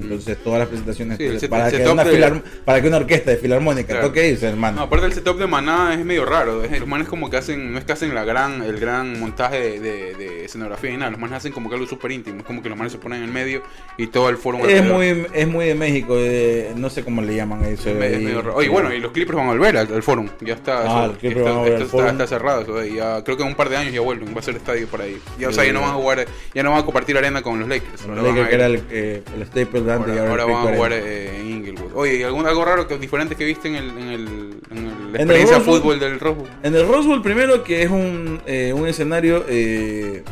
Entonces todas las presentaciones Sí, set- para, que una de- filar- para que una orquesta de filarmónica Claro. toque irse, hermano. No, aparte el setup de Maná es medio raro. es- Los manes como que hacen, no es que hacen la gran, el gran montaje de, de- de escenografía y nada. Los manes hacen como que algo súper íntimo. Es como que los manes se ponen en el medio y todo el foro es alrededor. muy es muy de México, de- no sé cómo le llaman eso. Es medio- es medio raro. Oye, bueno, y los Clippers van a volver al, al Forum. Ya está. Ah, eso- los Clippers está, van a volver esto al está- está cerrado. eso, y ya, creo que en un par de años ya vuelven. Va a ser estadio por ahí. Ya, o sea, Sí. ya no van a jugar, ya no van a compartir arena con los Lakers. Los Lakers, que era el, eh, el de antes Ahora, ahora, van a jugar eh, en Inglewood. Oye, ¿y algún, algo raro, que, diferente que viste en, el, en, el, en experiencia fútbol del Rojo? En el Rose Bowl primero que es un, eh, un escenario eh,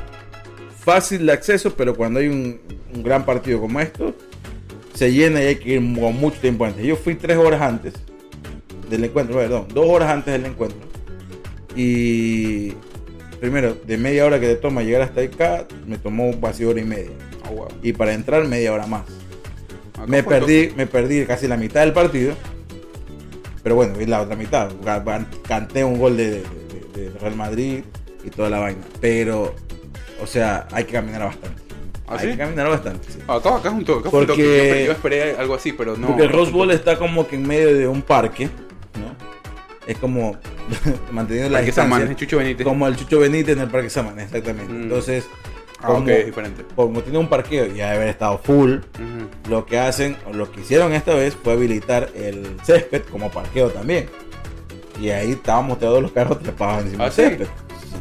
fácil de acceso, pero cuando hay un, un gran partido como esto, se llena y hay que ir con mucho tiempo antes. Yo fui tres horas antes del encuentro, perdón, dos horas antes del encuentro. Y primero, de media hora que te toma llegar hasta acá, me tomó casi hora y media. Ah, wow. Y para entrar, media hora más. Acá Me perdí, me perdí casi la mitad del partido. Pero bueno, la otra mitad. Canté un gol de, de- de- de Real Madrid y toda la vaina. Pero, o sea, hay que caminar bastante. ¿Ah, hay sí? que caminar bastante, sí. Ah, Acá, acá es un toque. acá fue un Porque- toque. Yo, esperé algo así, pero no. Porque el Rose Bowl está como que en medio de un parque, ¿no? Es como manteniendo la Parque Samán, distancia. es Chucho Benítez. Como el Chucho Benítez en el Parque Samán, exactamente. Mm. Entonces, Ah, como, ok, es diferente. como tiene un parqueo y haber estado full, lo que hacen, o lo que hicieron esta vez fue habilitar el césped como parqueo también. Y ahí estábamos todos los carros trepados encima ¿Ah, del sí? césped.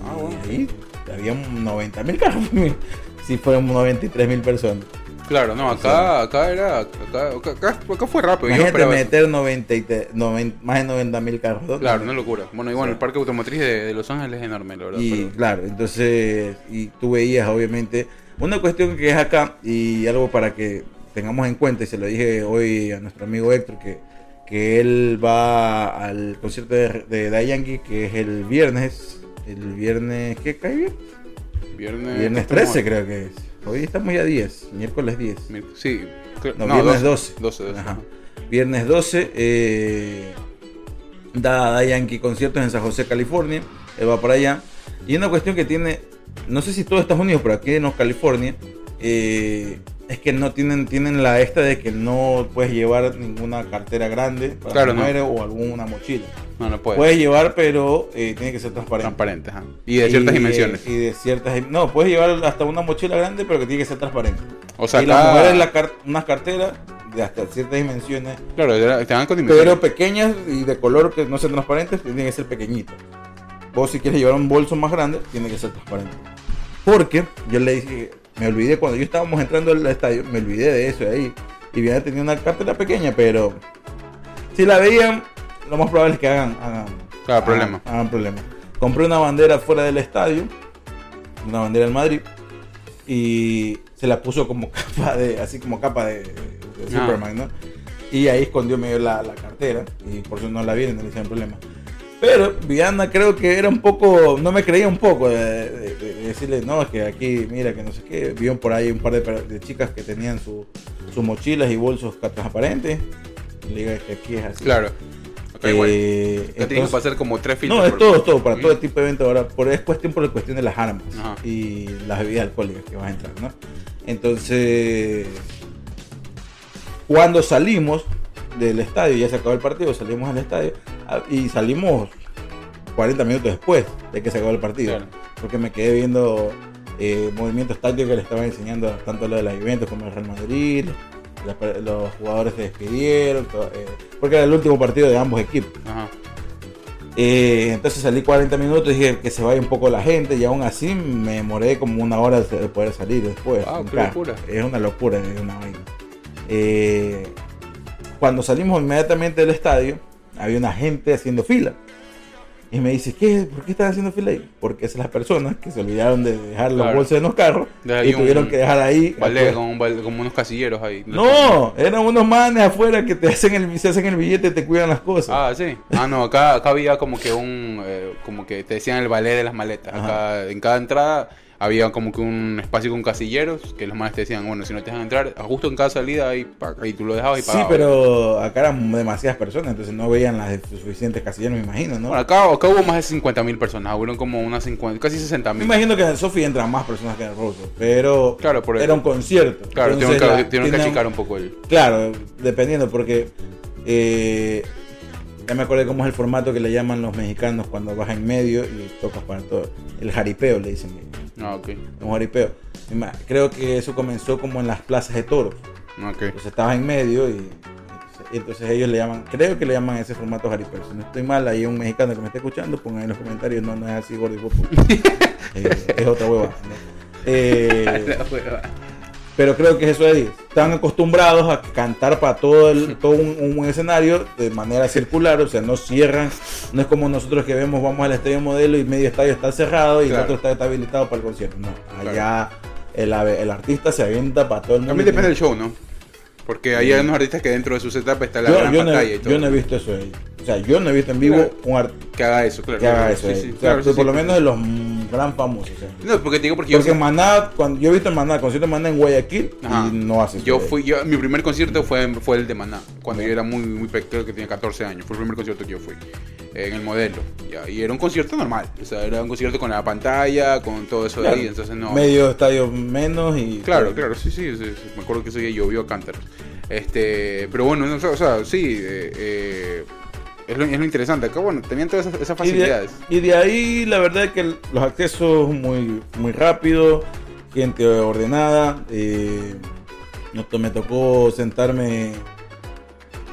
Ah, y bueno. ahí había 90 mil carros. si fueron 93 mil personas. Claro, no, acá, acá era. Acá, acá, acá- fue rápido. Yo esperaba meter 90 y te- más de 90 mil carros. ¿no? Claro, una locura. Bueno, Sí. el parque automotriz de, de Los Ángeles es enorme, la verdad. Y pero- claro, entonces, y tú veías obviamente una cuestión que es acá y algo para que tengamos en cuenta, y se lo dije hoy a nuestro amigo Héctor, que, que él va al concierto de, de Yankee, que es el viernes, el viernes, ¿qué cae bien? Viernes, Viernes estamos- 13 creo que es. Hoy estamos ya 10, miércoles 10. mi- Sí, cl- No, viernes 12. 12, 12. Ajá. Viernes 12, eh, da, da Yankee conciertos en San José, California. Él va para allá. Y una cuestión que tiene, no sé si todo Estados Unidos, pero aquí en California, eh, es que no tienen, tienen la esta de que no puedes llevar ninguna cartera grande para Claro, no. mujeres o alguna mochila. No, no puede. Puedes llevar, pero eh, tiene que ser transparente. Transparente, ajá. Y de ciertas Y, dimensiones. Y de ciertas. No, puedes llevar hasta una mochila grande, pero que tiene que ser transparente. O sea, y acá- las mujeres la car- unas carteras de hasta ciertas dimensiones, Claro, te dan con dimensiones. pero pequeñas y de color que no sean transparentes, tienen que ser pequeñitas. Vos si quieres llevar un bolso más grande, tiene que ser transparente. Porque yo le dije, me olvidé cuando yo estábamos entrando al estadio, me olvidé de eso ahí. Y bien tenía una cartera pequeña, pero si la veían, lo más probable es que hagan, hagan, Claro, hagan- problema. hagan problema. Compré una bandera fuera del estadio, una bandera del Madrid, y se la puso como capa de, así como capa de, de Ah. Superman, ¿no? Y ahí escondió medio la, la cartera, y por eso no la vieron, no le hicieron problema. Pero Viana creo que era un poco, no me creía un poco de, de- de decirle, no, es que aquí, mira, que no sé qué. Vieron por ahí un par de, chicas que tenían su- sus mochilas y bolsos transparentes. Le digo, es que aquí es así. Claro. Eh, Acá tienes que entonces- pasar como tres filtros. no, es todo, todo, para Mm. todo tipo de evento ahora. Por, es cuestión por la cuestión de las armas Ajá. y las bebidas alcohólicas que vas a entrar, ¿no? Entonces, cuando salimos del estadio, ya se acabó el partido, salimos al estadio ah, y salimos 40 minutos después de que se acabó el partido. Claro. Porque me quedé viendo eh, movimientos tácticos que le estaban enseñando tanto lo de los eventos como el Real Madrid. los jugadores se despidieron, todo, eh, porque era el último partido de ambos equipos. Ajá. Eh, entonces salí 40 minutos y dije que se vaya un poco la gente y aún así me demoré como una hora de poder salir después. Wow, qué locura. Es una locura, es una vaina. Eh, cuando salimos inmediatamente del estadio, había una gente haciendo fila. Y me dice, ¿qué? ¿por qué están haciendo fila ahí? Porque esas las personas que se olvidaron de dejar los Claro. bolsos en los carros y tuvieron un que dejar ahí. Vale, como, como unos casilleros ahí. No, eran unos manes afuera que te hacen el, se hacen el billete y te cuidan las cosas. Ah, sí. Ah, no, acá, acá había como que un. eh, como que te decían el ballet de las maletas. Acá en cada entrada había como que un espacio con casilleros que los maestros decían, bueno, si no te dejan entrar, justo en cada salida ahí, y tú lo dejabas y Sí, pagabas. pero acá eran demasiadas personas, entonces no veían las suficientes casilleros, me imagino, ¿no? Bueno, acá, acá hubo más de 50.000 personas, hubo como unas 50, casi 60.000. me imagino que en el Sofi entran más personas que en el Rosso, pero Claro, por era un concierto. Claro, tienen que, tienen que achicar un poco el... Claro, dependiendo, porque eh, ya me acordé cómo es el formato que le llaman los mexicanos cuando vas en medio y tocas para todo. El jaripeo, le dicen. Ah, ok. Un jaripeo. Creo que eso comenzó como en las plazas de toros. Ok. Entonces estabas en medio y, y entonces ellos le llaman, creo que le llaman ese formato jaripeo. Si no estoy mal, hay un mexicano que me está escuchando, pongan en los comentarios, no, no es así gordo y guapo. Eh, es otra hueva. ¿no? Eh, pero creo que eso es están acostumbrados a cantar para todo el todo un, un escenario de manera circular o sea no cierran no es como nosotros que vemos vamos al estadio modelo y medio estadio está cerrado y Claro. el otro está, está habilitado para el concierto no allá el, ave- el artista se avienta para todo el mundo También depende del show, ¿no? Porque hay unos artistas que dentro de su setup está la yo, gran yo pantalla he- y todo. yo no he visto eso ahí. o sea yo no he visto en vivo Claro. un artista Que haga eso, claro. que haga claro, eso sí, sí, O sea, claro, sí, por sí, lo sí. menos de los gran famosos o sea. No, porque te digo porque yo... porque Maná cuando yo he visto Maná concierto de Maná en Guayaquil Ajá. y no hace eso Yo fui, yo, mi primer concierto fue, fue el de Maná, cuando yo era muy, muy pequeño, que tenía 14 años. Fue el primer concierto que yo fui, en el modelo. ya, Y era un concierto normal, o sea, era un concierto con la pantalla, con todo eso Claro. de ahí, entonces no... medio estadio menos y Claro, claro, sí, sí, sí, sí, me acuerdo que ese día llovió a cántaros. Este, pero bueno, no, o sea, sí, eh, eh, es, lo, es lo interesante. Acá, bueno, tenían todas esas, esas Y de, facilidades. y de ahí la verdad es que los accesos muy muy rápido, gente ordenada. eh, me tocó sentarme.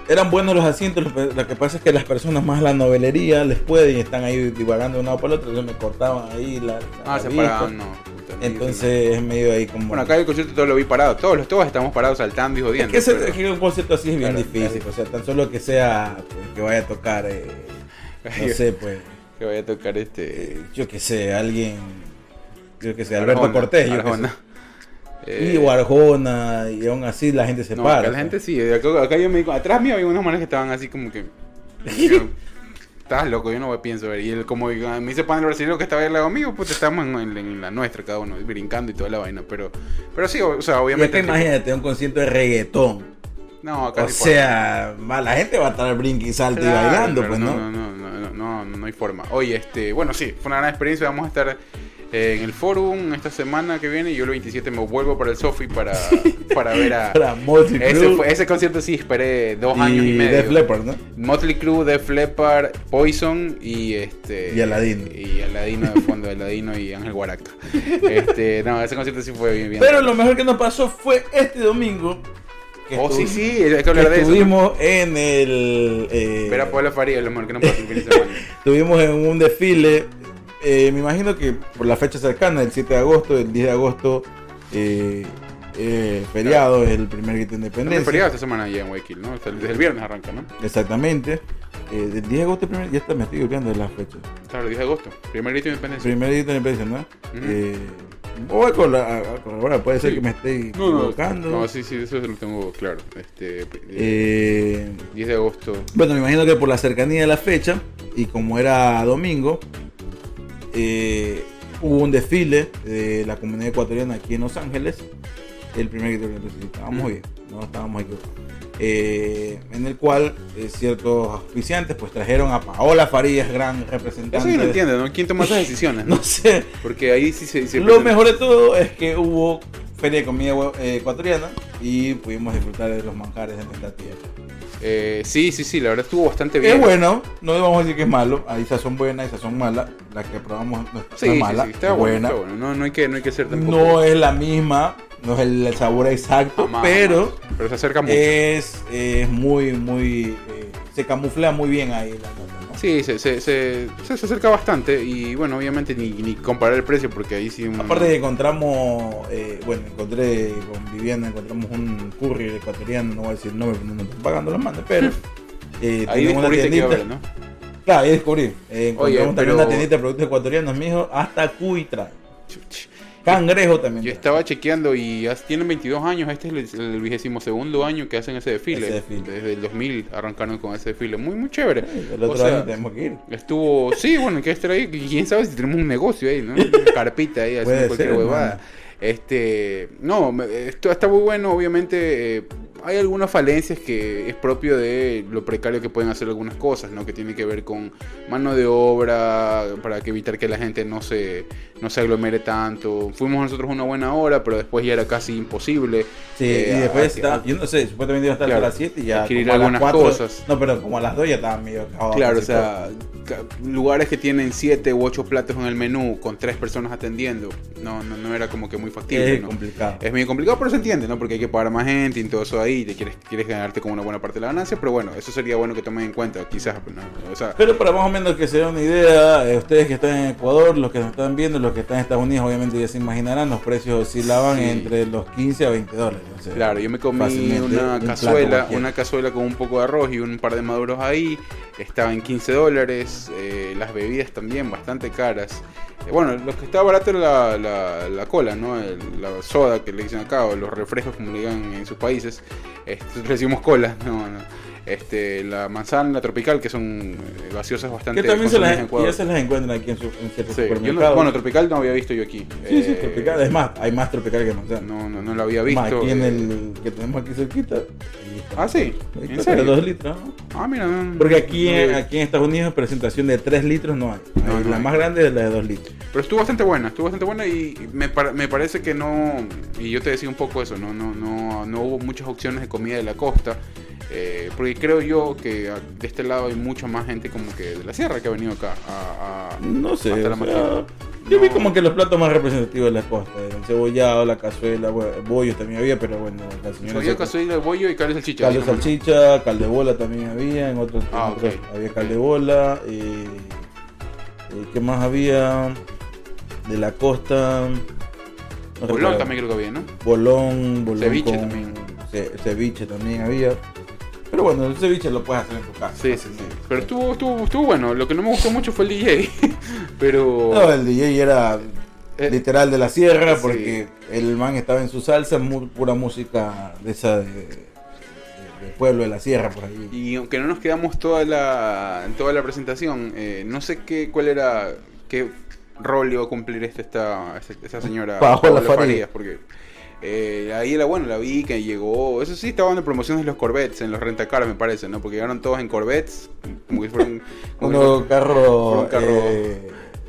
Eran buenos los asientos, lo, que pasa es que las personas más la novelería les pueden y están ahí divagando de un lado para el otro, entonces me cortaban ahí la, la Ah, se vista. paraban, no. Entonces es medio ahí como... Bueno, acá el concierto todo lo vi parado, todos, los- todos estamos parados saltando y es jodiendo. que, ese- pero- es que un concepto así es bien Claro, difícil, claro. o sea, tan solo que sea pues, que vaya a tocar, eh, no sé, pues... que vaya a tocar este... eh, yo que sé, alguien, yo que sé, Alberto Arjona, Cortés, yo que Arjona. sé. Eh, y Arjona, y aún así la gente se no, para. acá la gente sí, acá, acá yo me digo, atrás mío había unos manes que estaban así como que... Estás loco, yo no pienso ver. Y él como me dice pan el brasileño que estaba ahí al lado mío, pues estamos en, en- en la nuestra cada uno, brincando y toda la vaina. Pero, pero sí, o, o sea, obviamente... acá imagínate un concierto de reggaetón. No, acá O sea, la gente va a estar brinque y salte y Claro, bailando, claro, pues, ¿no? No, no, no, no, no, no, no hay forma. Oye, este, bueno, sí, fue una gran experiencia. Vamos a estar eh, en el forum esta semana que viene. y Yo el 27 me vuelvo para el Sofi para, para ver a. Para Motley Ese, fue- ese concierto sí esperé dos años y medio. Def Leppard, ¿no? Motley Crue, Def Leppard, Poison y este Y Aladino. y Aladino de fondo, Aladino y Ángel Guaraca. Este, no, ese concierto sí fue bien, bien. Pero lo mejor que nos pasó fue este domingo. oh, sí, sí, hay que que hablar de eso. ¿no? estuvimos en el. eh, Ver a Pablo Faría, lo mejor que nos pasó el fin de semana. Estuvimos en un desfile, eh, me imagino que por la fecha cercana, el 7 de agosto, el 10 de agosto, eh, eh, feriado, es el primer grito de independencia. feriado esta semana allá en Guayaquil, ¿no? El- Desde el viernes arranca, ¿no? Exactamente. Eh, el 10 de agosto, primer, ya está, me estoy olvidando de las fechas. Claro, el 10 de agosto. Primer grito de independencia. Primer grito de independencia, ¿no? Ujú. Eh, voy a corroborar, puede ser Sí. que me esté No, no, equivocando. no, sí, sí, eso lo tengo claro. Este, Eh, 10 de agosto. Bueno, me imagino que por la cercanía de la fecha y como era domingo, eh, hubo un desfile de la comunidad ecuatoriana aquí en Los Ángeles. El primer independencia. Estábamos bien, no estábamos equivocados. Eh, en el cual eh, ciertos auspiciantes pues trajeron a Paola Farías, gran representante. Eso yo no entiendo, ¿no? ¿Quién toma esas decisiones? No sé. Porque ahí sí se... se Lo mejor de todo es que hubo feria de comida ecuatoriana y pudimos disfrutar de los manjares de nuestra tierra. Eh, sí, sí, sí, la verdad estuvo bastante bien. Es bueno, no vamos a decir que es malo. Hay sazón buena y sazón mala. La que probamos no es, Sí, es sí, mala, sí, está buena. está bueno. No, no, hay que, no hay que ser tampoco... No es la misma, no es el, sabor exacto, Jamás, pero jamás. Pero se acerca mucho. es, es muy, muy. eh, se camufla muy bien ahí la. Sí, se, se, se, se- acerca bastante y bueno, obviamente ni, ni comparar el precio porque ahí sí... un- Aparte que encontramos, eh, bueno, encontré con Viviana, encontramos un curry ecuatoriano, no voy a decir nombre, porque no están pagando los mandes, pero eh, Ahí descubriste que haber, ¿no? Claro, ahí descubrí. Eh, encontramos Oye, también una tiendita de productos ecuatorianos, mijo, hasta Cuy trae. Chuch. Cangrejo también. Yo estaba chequeando y tienen 22 años. Este es el vigésimo segundo año que hacen ese desfile. Ese desfile. Desde el 2000 arrancaron con ese desfile. Muy, muy chévere. El otro O sea, año tenemos que ir. Estuvo, sí, bueno, hay que estar ahí. Quién sabe si tenemos un negocio ahí, ¿no? Carpita ahí, haciendo cualquier huevada. Este, no, esto está muy bueno, obviamente. eh, hay algunas falencias que es propio de lo precario que pueden hacer algunas cosas, ¿no? Que tiene que ver con mano de obra, para que evitar que la gente no se, no se aglomere tanto. Fuimos nosotros una buena hora, pero después ya era casi imposible. Sí, Eh, y después a- está, yo no sé, supuestamente iba a estar Claro, a las 7 y ya adquirir como a las algunas 4, cosas. No, pero como a las 2 ya estaban medio acabados. Claro, o sea, lugares que tienen siete u ocho platos en el menú con tres personas atendiendo, no, no, no era como que muy factible. es ¿no? complicado. Es muy complicado, pero se entiende, ¿no? Porque hay que pagar más gente y todo eso ahí, y te quieres, quieres ganarte como una buena parte de la ganancia, pero bueno, eso sería bueno que tomen en cuenta, quizás, ¿no? O sea, Pero para más o menos que se den una idea, eh, ustedes que están en Ecuador, los que nos están viendo, los que están en Estados Unidos, obviamente ya se imaginarán, los precios oscilaban Sí. entre los 15 a 20 dólares. o sea, Claro, yo me comí un una cazuela, una cazuela con un poco de arroz y un par de maduros ahí. Estaba en 15 dólares. eh, las bebidas también bastante caras. Eh, bueno, lo que estaba barato era la, la, la cola, ¿no? El- la soda que le dicen acá, o los refrescos como le digan en sus países. Este, decimos cola, no, no. Este, la manzana, la tropical, que son eh, gaseosas bastante Que también se las, en ya se las encuentran aquí en, su, en ciertos Sí, yo no- supermercados. bueno, tropical no había visto yo aquí. sí, sí, Eh, tropical. Es más, hay más tropical que manzana. No, no, no lo había Más, visto. aquí en el que tenemos aquí cerquita. Ah, sí, ¿en serio? de 2 litros, ¿no? Ah, mira. Porque aquí, no en, aquí en Estados Unidos presentación de 3 litros no hay. No, Hay no la hay. más grande es la de 2 litros. Pero estuvo bastante buena, estuvo bastante buena y me, par- me parece que no, y yo te decía un poco eso, no, no, no, no hubo muchas opciones de comida de la costa, eh, porque creo yo que de este lado hay mucha más gente como que de la sierra que ha venido acá a... a- No sé, hasta la o sea, mañana. Yo vi como que los platos más representativos de la costa, el cebollado, la cazuela, bueno, bollos también había, pero bueno, la señora... Había cazuela bollo y caldo de salchicha. Caldo de salchicha, caldebola también había, en otros, en Ah, otros había caldebola, y, y ¿qué más había? De la costa... no Bolón recuerdo. también creo que había, ¿no? Bolón, bolón Ceviche con- también. ce- ceviche también había. Pero bueno, el ceviche lo puedes hacer en tu casa. Sí, sí, sí. Pero estuvo, estuvo, estuvo bueno, lo que no me gustó mucho fue el DJ, pero... No, el DJ era eh, literal de la sierra sí. porque el man estaba en su salsa, mu- pura música de esa de, pueblo de la sierra por ahí. Y aunque no nos quedamos toda la toda la presentación, eh, no sé qué cuál era qué rol iba a cumplir este, esta esta, esta señora Bajo la Paola Farías. porque eh, ahí la bueno la vi que llegó, eso sí estaban de promociones los Corvettes en los rentacaras me parece, ¿no? Porque llegaron todos en Corvettes, como que fueron como que Uno carro, fueron carro- eh,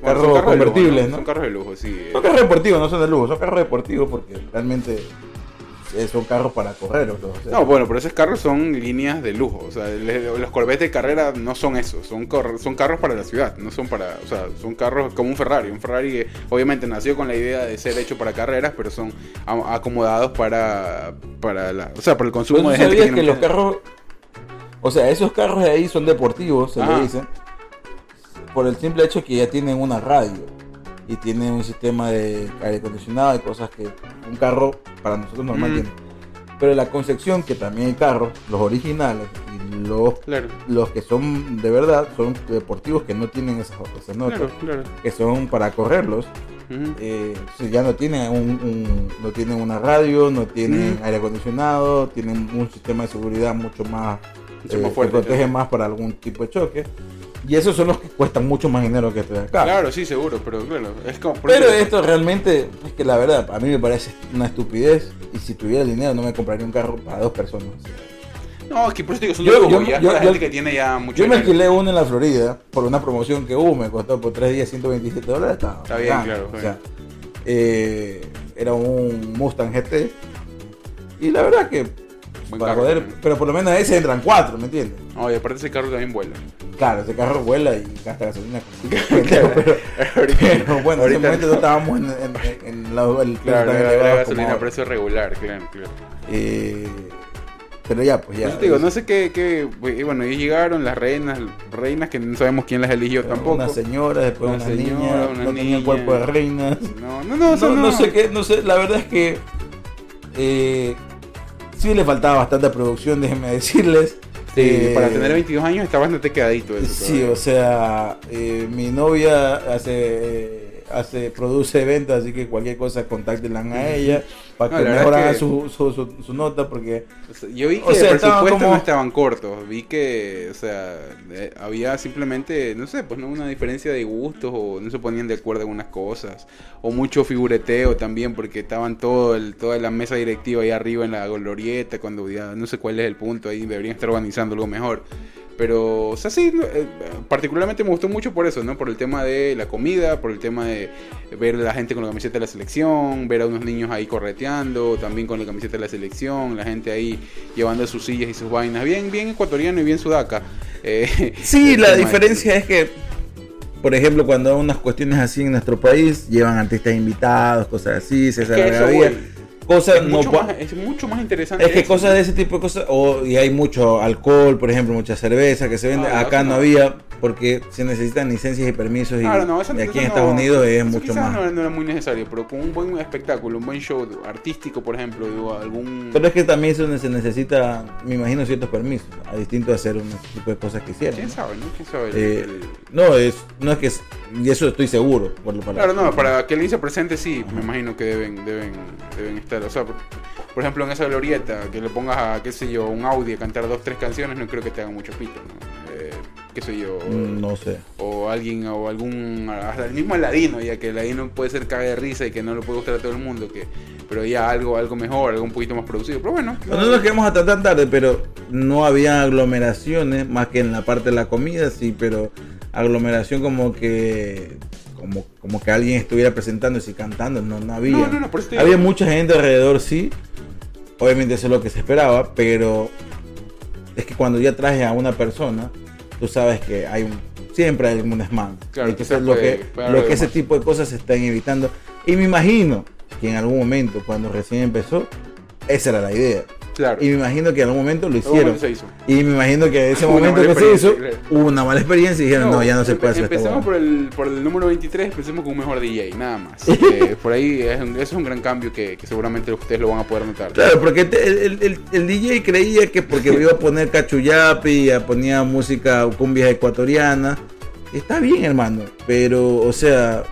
bueno, carro son carros de lujo, convertibles, ¿no? Son carros de lujo, sí. eh. Son carros deportivos, no son de lujo, son carros deportivos porque realmente eh, son carros para correr. o sea, No, bueno, pero esos carros son líneas de lujo. O sea, los Corvettes de carrera no son eso. Son, son carros para la ciudad. No son para. O sea, son carros como un Ferrari. Un Ferrari que obviamente nació con la idea de ser hecho para carreras, pero son acomodados para. para la, o sea, para el consumo ¿Tú de gente. que los carros, o sea, esos carros de ahí son deportivos, se le dice, por el simple hecho que ya tienen una radio y tienen un sistema de aire acondicionado y cosas que un carro para nosotros normal Mm. tiene. Pero la concepción que también hay carros, los originales y los, Claro, los que son de verdad, son deportivos que no tienen esas, esas notas, claro, claro. que son para correrlos. Eh, ya no tienen un, un- no tienen una radio, no tienen Mm. aire acondicionado, tienen un sistema de seguridad mucho más, eh, más que fuerte, protege más para algún tipo de choque. Y esos son los que cuestan mucho más dinero que estos de acá. Claro, sí, seguro, pero claro. Es como. Pero esto realmente, es que la verdad, a mí me parece una estupidez. Y si tuviera dinero, no me compraría un carro para dos personas. No, es que por eso digo, son Yo- yo- ya yo- yo- gente que tiene ya mucho Yo me dinero. alquilé uno en la Florida por una promoción que hubo, me costó por tres días 127 dólares. Está, Está bien, claro, O sea, eh, era un Mustang GT. Y la verdad que, Buen para carro poder, pero por lo menos a ese entran cuatro, ¿me entiendes? No, y aparte ese carro también vuela. Claro, ese carro vuela y gasta gasolina. pendejo, pero, pero bueno, en ese Ahorita momento no. estábamos en, en, en la, el Claro, elevado era como gasolina a precio regular, claro, claro. Eh, pero ya, pues ya. Por eso te digo, no sé qué, qué, y bueno, ahí llegaron las reinas, reinas que no sabemos quién las eligió tampoco. Una señora, después Una una, señora, niña, una no tenía niña. cuerpo de reinas. No, no, no, No, no, no, sé qué, no sé, la verdad es que eh, sí le faltaba bastante producción, déjenme decirles. Sí, Eh, para tener 22 años está bastante quedadito eso. Sí, todavía. o sea, eh, mi novia hace, eh, hace, produce eventos, así que cualquier cosa contáctenla a ella para No, que verdad mejoren es que- su, su, su- su nota porque O sea, yo vi que O sea, el estaban presupuesto como- no estaban cortos, vi que, o sea, eh, había simplemente, no sé, pues no una diferencia de gustos o no se ponían de acuerdo en unas cosas, o mucho figureteo también porque estaban todo el, toda la mesa directiva ahí arriba en la glorieta cuando ya no sé cuál es el punto, ahí deberían estar organizando algo mejor. Pero, o sea, sí, eh, particularmente me gustó mucho por eso, ¿no? Por el tema de la comida, por el tema de ver a la gente con la camiseta de la selección, ver a unos niños ahí correteando, también con la camiseta de la selección, la gente ahí llevando sus sillas y sus vainas, bien, bien ecuatoriano y bien sudaca. Eh, Sí, la de- diferencia es que, por ejemplo, cuando hay unas cuestiones así en nuestro país, llevan artistas invitados, cosas así, se Es que cosas es, no mucho pa- más, es mucho más interesante. Es que eso, cosas ¿no? de ese tipo de cosas, y hay mucho alcohol, por ejemplo, mucha cerveza que se vende. Ah, Acá no no. había, porque se necesitan licencias y permisos, y, Claro, no, eso- y aquí eso en no- Estados Unidos es mucho más. No, no era muy necesario, pero con un buen espectáculo, un buen show artístico, por ejemplo, digo, algún... Pero es que también eso se necesita, me imagino, ciertos permisos, a distinto de hacer un tipo de cosas que hicieron. ¿Quién sabe, no? ¿Quién sabe? Eh, el- no, es, no es que, es- y eso estoy seguro. Por, para- Claro, no, para que alguien se presente, sí, me imagino que deben, deben, deben estar. O sea, por, por ejemplo, en esa glorieta, que le pongas a, qué sé yo, un Audi a cantar dos, tres canciones, no creo que te hagan mucho pito, ¿no? Qué sé yo. Mm, No sé. O alguien, o algún, hasta el mismo Aladino, ya que el Aladino puede ser caga de risa y que no lo puede gustar a todo el mundo, que pero ya algo, algo mejor, algo un poquito más producido. Pero bueno, No nos quedamos hasta tan tarde, pero no había aglomeraciones, más que en la parte de la comida, sí, pero aglomeración como que como, como que alguien estuviera presentándose y cantando, no, no había. No, no, no, por eso te había mucha gente alrededor, sí. Obviamente eso es lo que se esperaba, pero es que cuando ya traje a una persona, tú sabes que hay un siempre hay un desmán. Claro, Entonces lo que, lo ese tipo de cosas se están evitando. Y me imagino que en algún momento, cuando recién empezó, esa era la idea. Claro. Y me imagino que en algún momento lo hicieron. momento se hizo. Y me imagino que ese Una momento que se hizo, hubo una mala experiencia y dijeron, no, ya no se puede hacer Empecemos huevada". por el, por el número 23, empecemos con un mejor DJ, nada más. Eh, por ahí es un, eso es un gran cambio que, que seguramente ustedes lo van a poder notar. Claro, porque te- el, el- el- DJ creía que porque iba a poner cachuyapi, ponía música cumbia ecuatoriana. Está bien, hermano, pero, o sea,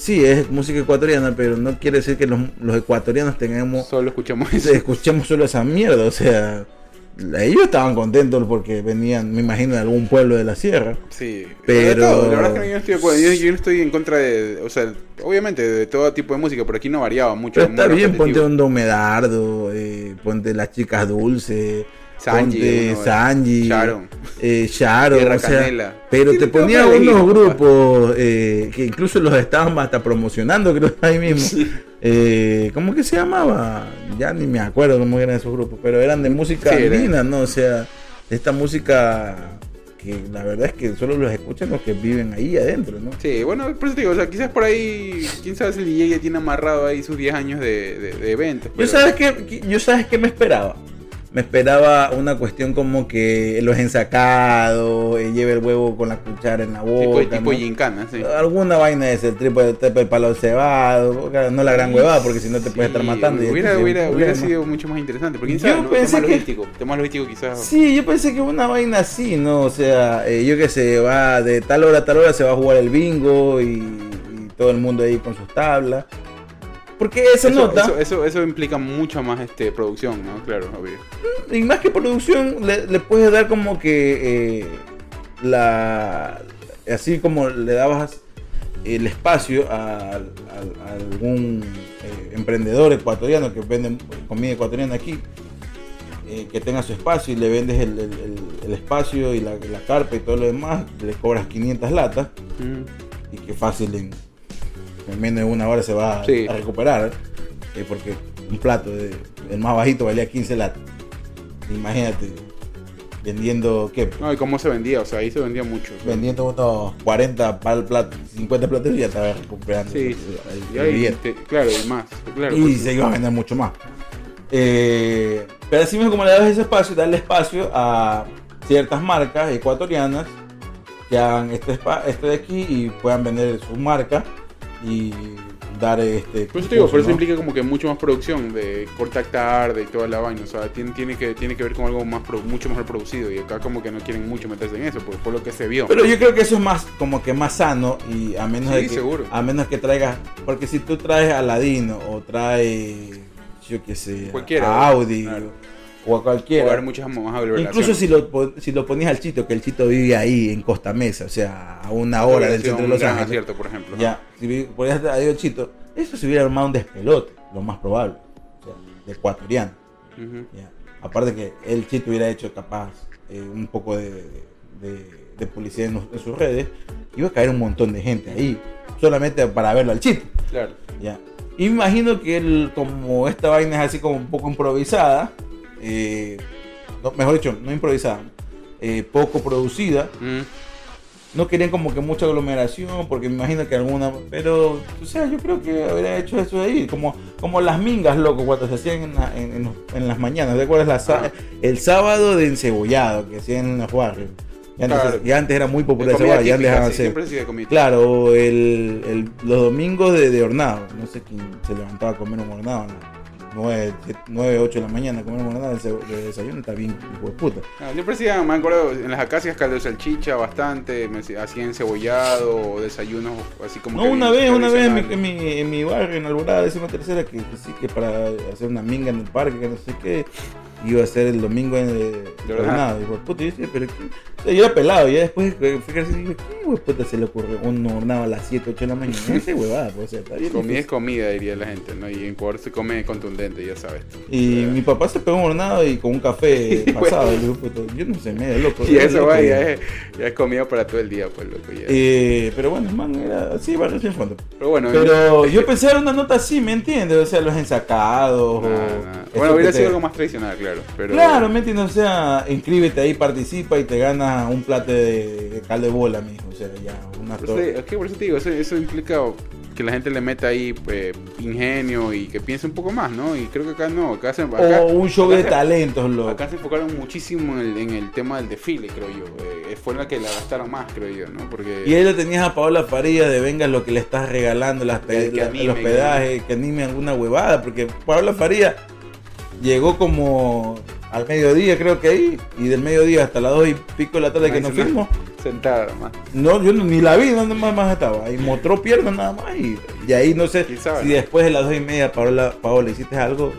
sí, es música ecuatoriana, pero no quiere decir que los, los ecuatorianos tengamos, Solo escuchamos eso. escuchemos solo esa mierda, o sea, ellos estaban contentos porque venían, me imagino, de algún pueblo de la sierra. Sí, Pero- todo, la verdad es que yo no estoy de acuerdo. Yo, yo no estoy en contra de, o sea, obviamente de todo tipo de música, pero aquí no variaba mucho. Pero está bien, ponte un Domedardo, eh, ponte las chicas dulces, Sanji, ponte uno, eh, Sanji, Sharon. eh, Sharon, o sea, pero te ponía unos grupos eh, que incluso los estaban hasta promocionando, creo, ahí mismo. Eh, ¿Cómo que se llamaba? Ya ni me acuerdo cómo eran esos grupos, pero eran de música Sí, andina, ¿no? O sea, esta música que la verdad es que solo los escuchan los que viven ahí adentro, ¿no? Sí, bueno, por eso te digo, o sea, quizás por ahí, quién sabe si el DJ ya tiene amarrado ahí sus 10 años de, de, de eventos. Yo pero- sabes que yo sabes qué me esperaba. Me esperaba una cuestión como que los ensacados, eh, lleve el huevo con la cuchara en la boca. Tipo, tipo ¿no? gincana, sí. Alguna vaina de ese, el triple, triple palo cebado, no la gran huevada, porque si no te puedes estar Sí, matando. Hubiera, sí, sido mucho más interesante. Porque Yo sabe, pensé tema que- logístico. Tema logístico quizás. Sí, yo pensé que una vaina así, ¿no? O sea, eh, yo que sé, va de tal hora a tal hora se va a jugar el bingo y, y todo el mundo ahí con sus tablas. Porque esa Eso, nota... eso, eso, eso implica mucha más este, producción, ¿no? Claro, obvio. y más que producción, le, le puedes dar como que eh, la. Así como le dabas el espacio a, a- a algún eh, emprendedor ecuatoriano que vende comida ecuatoriana aquí, eh, que tenga su espacio y le vendes el, el- el- el espacio y la, la carpa y todo lo demás, le cobras 500 latas Mm. y que fácil en, en menos de una hora se va a- Sí. a recuperar, eh, porque un plato, de, el más bajito valía 15 latas. Imagínate, vendiendo, ¿qué? No, y cómo se vendía, o sea, ahí se vendía mucho. Vendiendo unos 40 para el plato, 50 platos y ya estaba recuperando Sí, el- el Y ahí, billete. te- claro, y más. Claro, Y pues, se iba a vender mucho más. Eh, pero así mismo como le das ese espacio, darle espacio a ciertas marcas ecuatorianas que hagan este, espa- esto de aquí y puedan vender sus marcas y dar este. Por eso te digo, por eso ¿no? implica como que mucho más producción de contactar, de toda la vaina. O sea, tiene, tiene, que, tiene que ver con algo más pro- mucho mejor producido. Y acá como que no quieren mucho meterse en eso, por, por lo que se vio. Pero yo creo que eso es más como que más sano y a menos Sí, de que, seguro. a menos que traigas porque si tú traes a Aladino o traes yo qué sé Cualquiera, a Audi claro. o a Puede cualquiera haber muchas más incluso si lo si lo ponías al chito que el chito vive ahí en Costa Mesa o sea a una hora del centro de Los Ángeles acierto, por ejemplo. ya si vi- ponías ahí el chito eso se hubiera armado un despelote lo más probable o sea, de ecuatoriano Ujú. ya. Aparte que el chito hubiera hecho capaz eh, un poco de, de- de publicidad en, en sus redes, iba a caer un montón de gente ahí, solamente para verlo al chito. Claro. Ya. Imagino que él, como esta vaina es así como un poco improvisada, eh, no, mejor dicho, no improvisada, eh, poco producida, Mm. no querían como que mucha aglomeración, porque me imagino que alguna, pero, o sea, yo creo que habría hecho eso ahí, como, como las mingas, loco, cuando se hacían en, la- en- en los- en las mañanas, ¿recuerdas la sa- Ah. el sábado de encebollado que hacían en los barrios? Y antes, Claro. y antes era muy popular comida vaina, ya hacer. Claro, el, el- los domingos de, de hornado, no sé quién se levantaba a comer un hornado las 9, 9 8 de la mañana comer hornado de, desayuno, está bien, hijo de puta. Ah, siempre hacían, me acuerdo, en las acacias caldo de salchicha bastante, me hacía- hacían cebollado, o desayunos así como No, que una vez, una vez en mi, en mi, en mi barrio, en Alborada, décima tercera, que, que sí, que para hacer una minga en el parque, que no sé qué, iba a ser el domingo en el puta, yo decía, pero yo era pelado, ya después fui creciendo y dije, ¿qué puta se le ocurre un hornado a las 7, 8 de la mañana? Huevada, pues, o sea, está bien. Comida es comida, diría la gente, ¿no? Y en Ecuador se come contundente, ya sabes. Y mi papá se pegó un hornado y con un café pasado. y digo, puta, yo no sé, medio loco. Y eso, loco, va, y- ya es, ya es comida para todo el día, pues, loco. Ya. Eh, pero bueno, man, era así, barrio sin fondo. Pero bueno, Pero yo pensé era una nota así, ¿me entiendes? O sea, los ensacados. Nah, o nah. eso Bueno, hubiera sido algo más tradicional, claro. Pero, Claro, ¿me entiendes? O sea, inscríbete ahí, participa y te ganas un plato de, de caldo de bola, mijo. O sea, ya, una torta. te- es que por eso te digo, eso, eso implica que la gente le meta ahí pues, ingenio y que piense un poco más, ¿no? Y creo que acá no, acá se, acá, O un show de se- talentos, loco. Acá se enfocaron muchísimo en el, en el tema del desfile, creo yo. Eh, fue la que la gastaron más, creo yo, ¿no? Porque... Y ahí lo tenías a Paola Faría de venga lo que le estás regalando, las Que- que la- anime, el hospedaje, que anime alguna huevada, porque Paola Faría llegó como al mediodía, creo que ahí, y del mediodía hasta las dos y pico de la tarde que nos fuimos. Sentada más. No, yo ni la vi, nada más, más estaba. Ahí mostró piernas nada más. Y, y ahí no sé ¿Quién sabe, si no? después de las dos y media, Paola, Paola hiciste algo.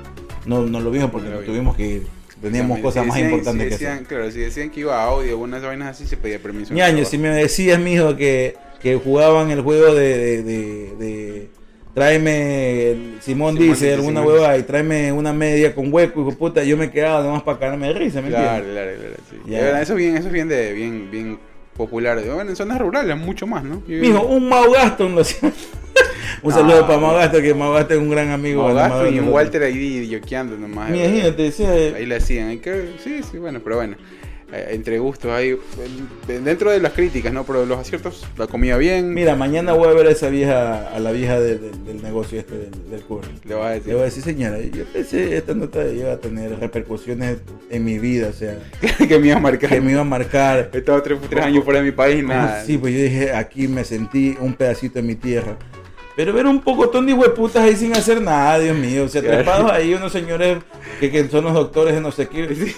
No, no lo vimos porque No lo tuvimos que ir. Teníamos También, cosas si más importantes si que hacer. Claro, si decían que iba a audio o algunas vainas así, se pedía permiso. Ñaño, trabajo. si me decías, mijo, que, que jugaban el juego de, de, de- de- tráeme, el- Simón, Simón dice alguna huevada y tráeme una media con hueco, hijo puta, yo me quedaba nomás para caerme de risa, ¿me Claro, entiendes? claro, claro. Sí. Eso es bien, eso es bien, de, bien, bien popular. Bueno, en zonas rurales, mucho más, ¿no? Yo- Mijo, un Mau Gaston lo hacía. Un Ah, saludo para Mau bueno. Gaston, que Mau Gaston es un gran amigo. La y un Walter ahí yoqueando nomás. Imagínate, decía, Ahí le hacían. hay que- sí, sí, bueno, pero bueno. Eh, entre gustos ahí. eh, Dentro de las críticas, ¿no? Pero los aciertos, la comida bien. Mira, mañana voy a ver a esa vieja, a la vieja de- de- del negocio este del, del curry. Le vas a decir. Le voy a decir, señora, yo pensé esta nota iba a tener repercusiones en mi vida, o sea, que me iba a marcar. que me iba a marcar. He estado tres, tres años fuera de mi país nada. Sí, pues yo dije, aquí me sentí un pedacito de mi tierra. Pero ver un pocotón de hueputas ahí sin hacer nada, Dios mío. O sea, Claro. trepados ahí unos señores que, que son los doctores de no sé qué.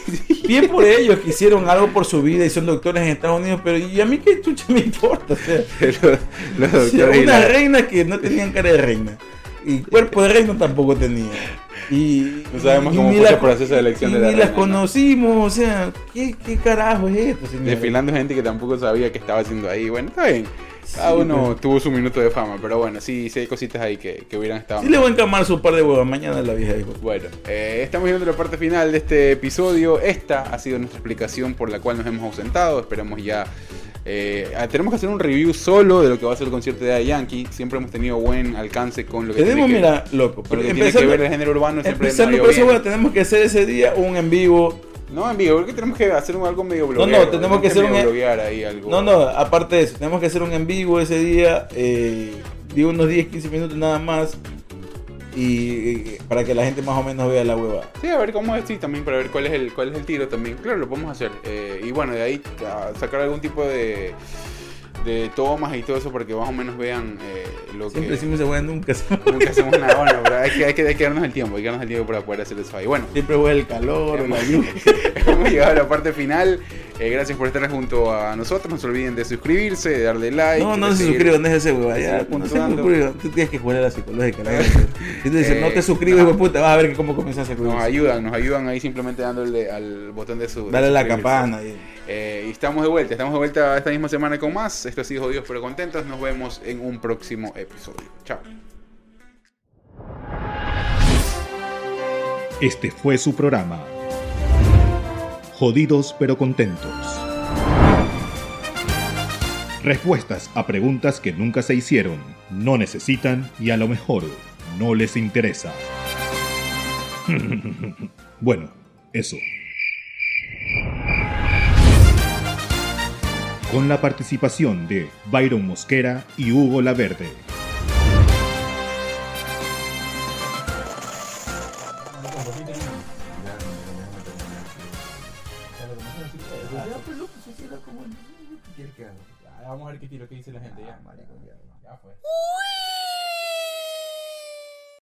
Bien por ellos que hicieron algo por su vida y son doctores en Estados Unidos, pero ¿y a mí qué chucha me importa? O sea, los, los o sea, la- reinas que no tenían cara de reina. Y cuerpo de reino tampoco tenía. Y, No sabemos y cómo fue ese proceso de elección y de la Ni las reina, ¿no? conocimos, o sea, ¿qué, qué carajo es esto, señor? Desfilando gente que tampoco sabía qué estaba haciendo ahí. Bueno, está bien. Cada Sí, uno pero- tuvo su minuto de fama, pero bueno, sí, sí hay cositas ahí que, que hubieran estado. Sí le voy a encamar su par de huevos mañana la vieja dijo. Bueno, eh, estamos llegando a la parte final de este episodio. Esta ha sido nuestra explicación por la cual nos hemos ausentado. Esperamos ya. eh, ah, tenemos que hacer un review solo de lo que va a ser el concierto de Daddy Yankee. Siempre hemos tenido buen alcance con lo que Tenemos, tiene que, mira, loco, con lo que pero tiene que ver el género urbano. Siempre empezando por eso, bueno, tenemos que hacer ese día un en vivo. No, en vivo, porque tenemos que hacer un- algo medio no, bloguero. tenemos que hacer un- bloguear ahí algo. No, no, aparte de eso, tenemos que hacer un en vivo ese día, eh, de unos 10, 15 minutos nada más. Y eh, para que la gente más o menos vea la hueva. Sí, a ver cómo es, sí, también para ver cuál es el, cuál es el tiro también. Claro, lo podemos hacer. Eh, y bueno, de ahí a sacar algún tipo de, de tomas y todo eso para que más o menos vean eh, lo Siempre que... decimos esa nunca se- Nunca hacemos nada, bueno, pero hay que, hay, que, hay que darnos el tiempo, hay que darnos el tiempo para poder hacer eso ahí. Bueno, Siempre huele el calor, la lluvia. hemos llegado a la parte final. Eh, gracias por estar junto a nosotros. No se olviden de suscribirse, de darle like. No, no de se seguir- suscriban, déjese hueva. de Ya, no se suscriban. Tú tienes que jugar a la psicológica. la. Si tú dices, no Eh, te suscribes, hijo de puta, vas a ver cómo comienzas a Nos suscribirse. ayudan, nos ayudan ahí simplemente dándole al botón de su. de Dale la suscribirse. campana. y- Eh, y estamos de vuelta, estamos de vuelta esta misma semana con más. Esto ha sido Jodidos pero Contentos. Nos vemos en un próximo episodio. Chao. Este fue su programa. Jodidos pero contentos. Respuestas a preguntas que nunca se hicieron, no necesitan y a lo mejor no les interesa. bueno, eso. Con la participación de Byron Mosquera y Hugo Laverde. Vamos a ver qué tiro que dice la gente ya. Ya fue.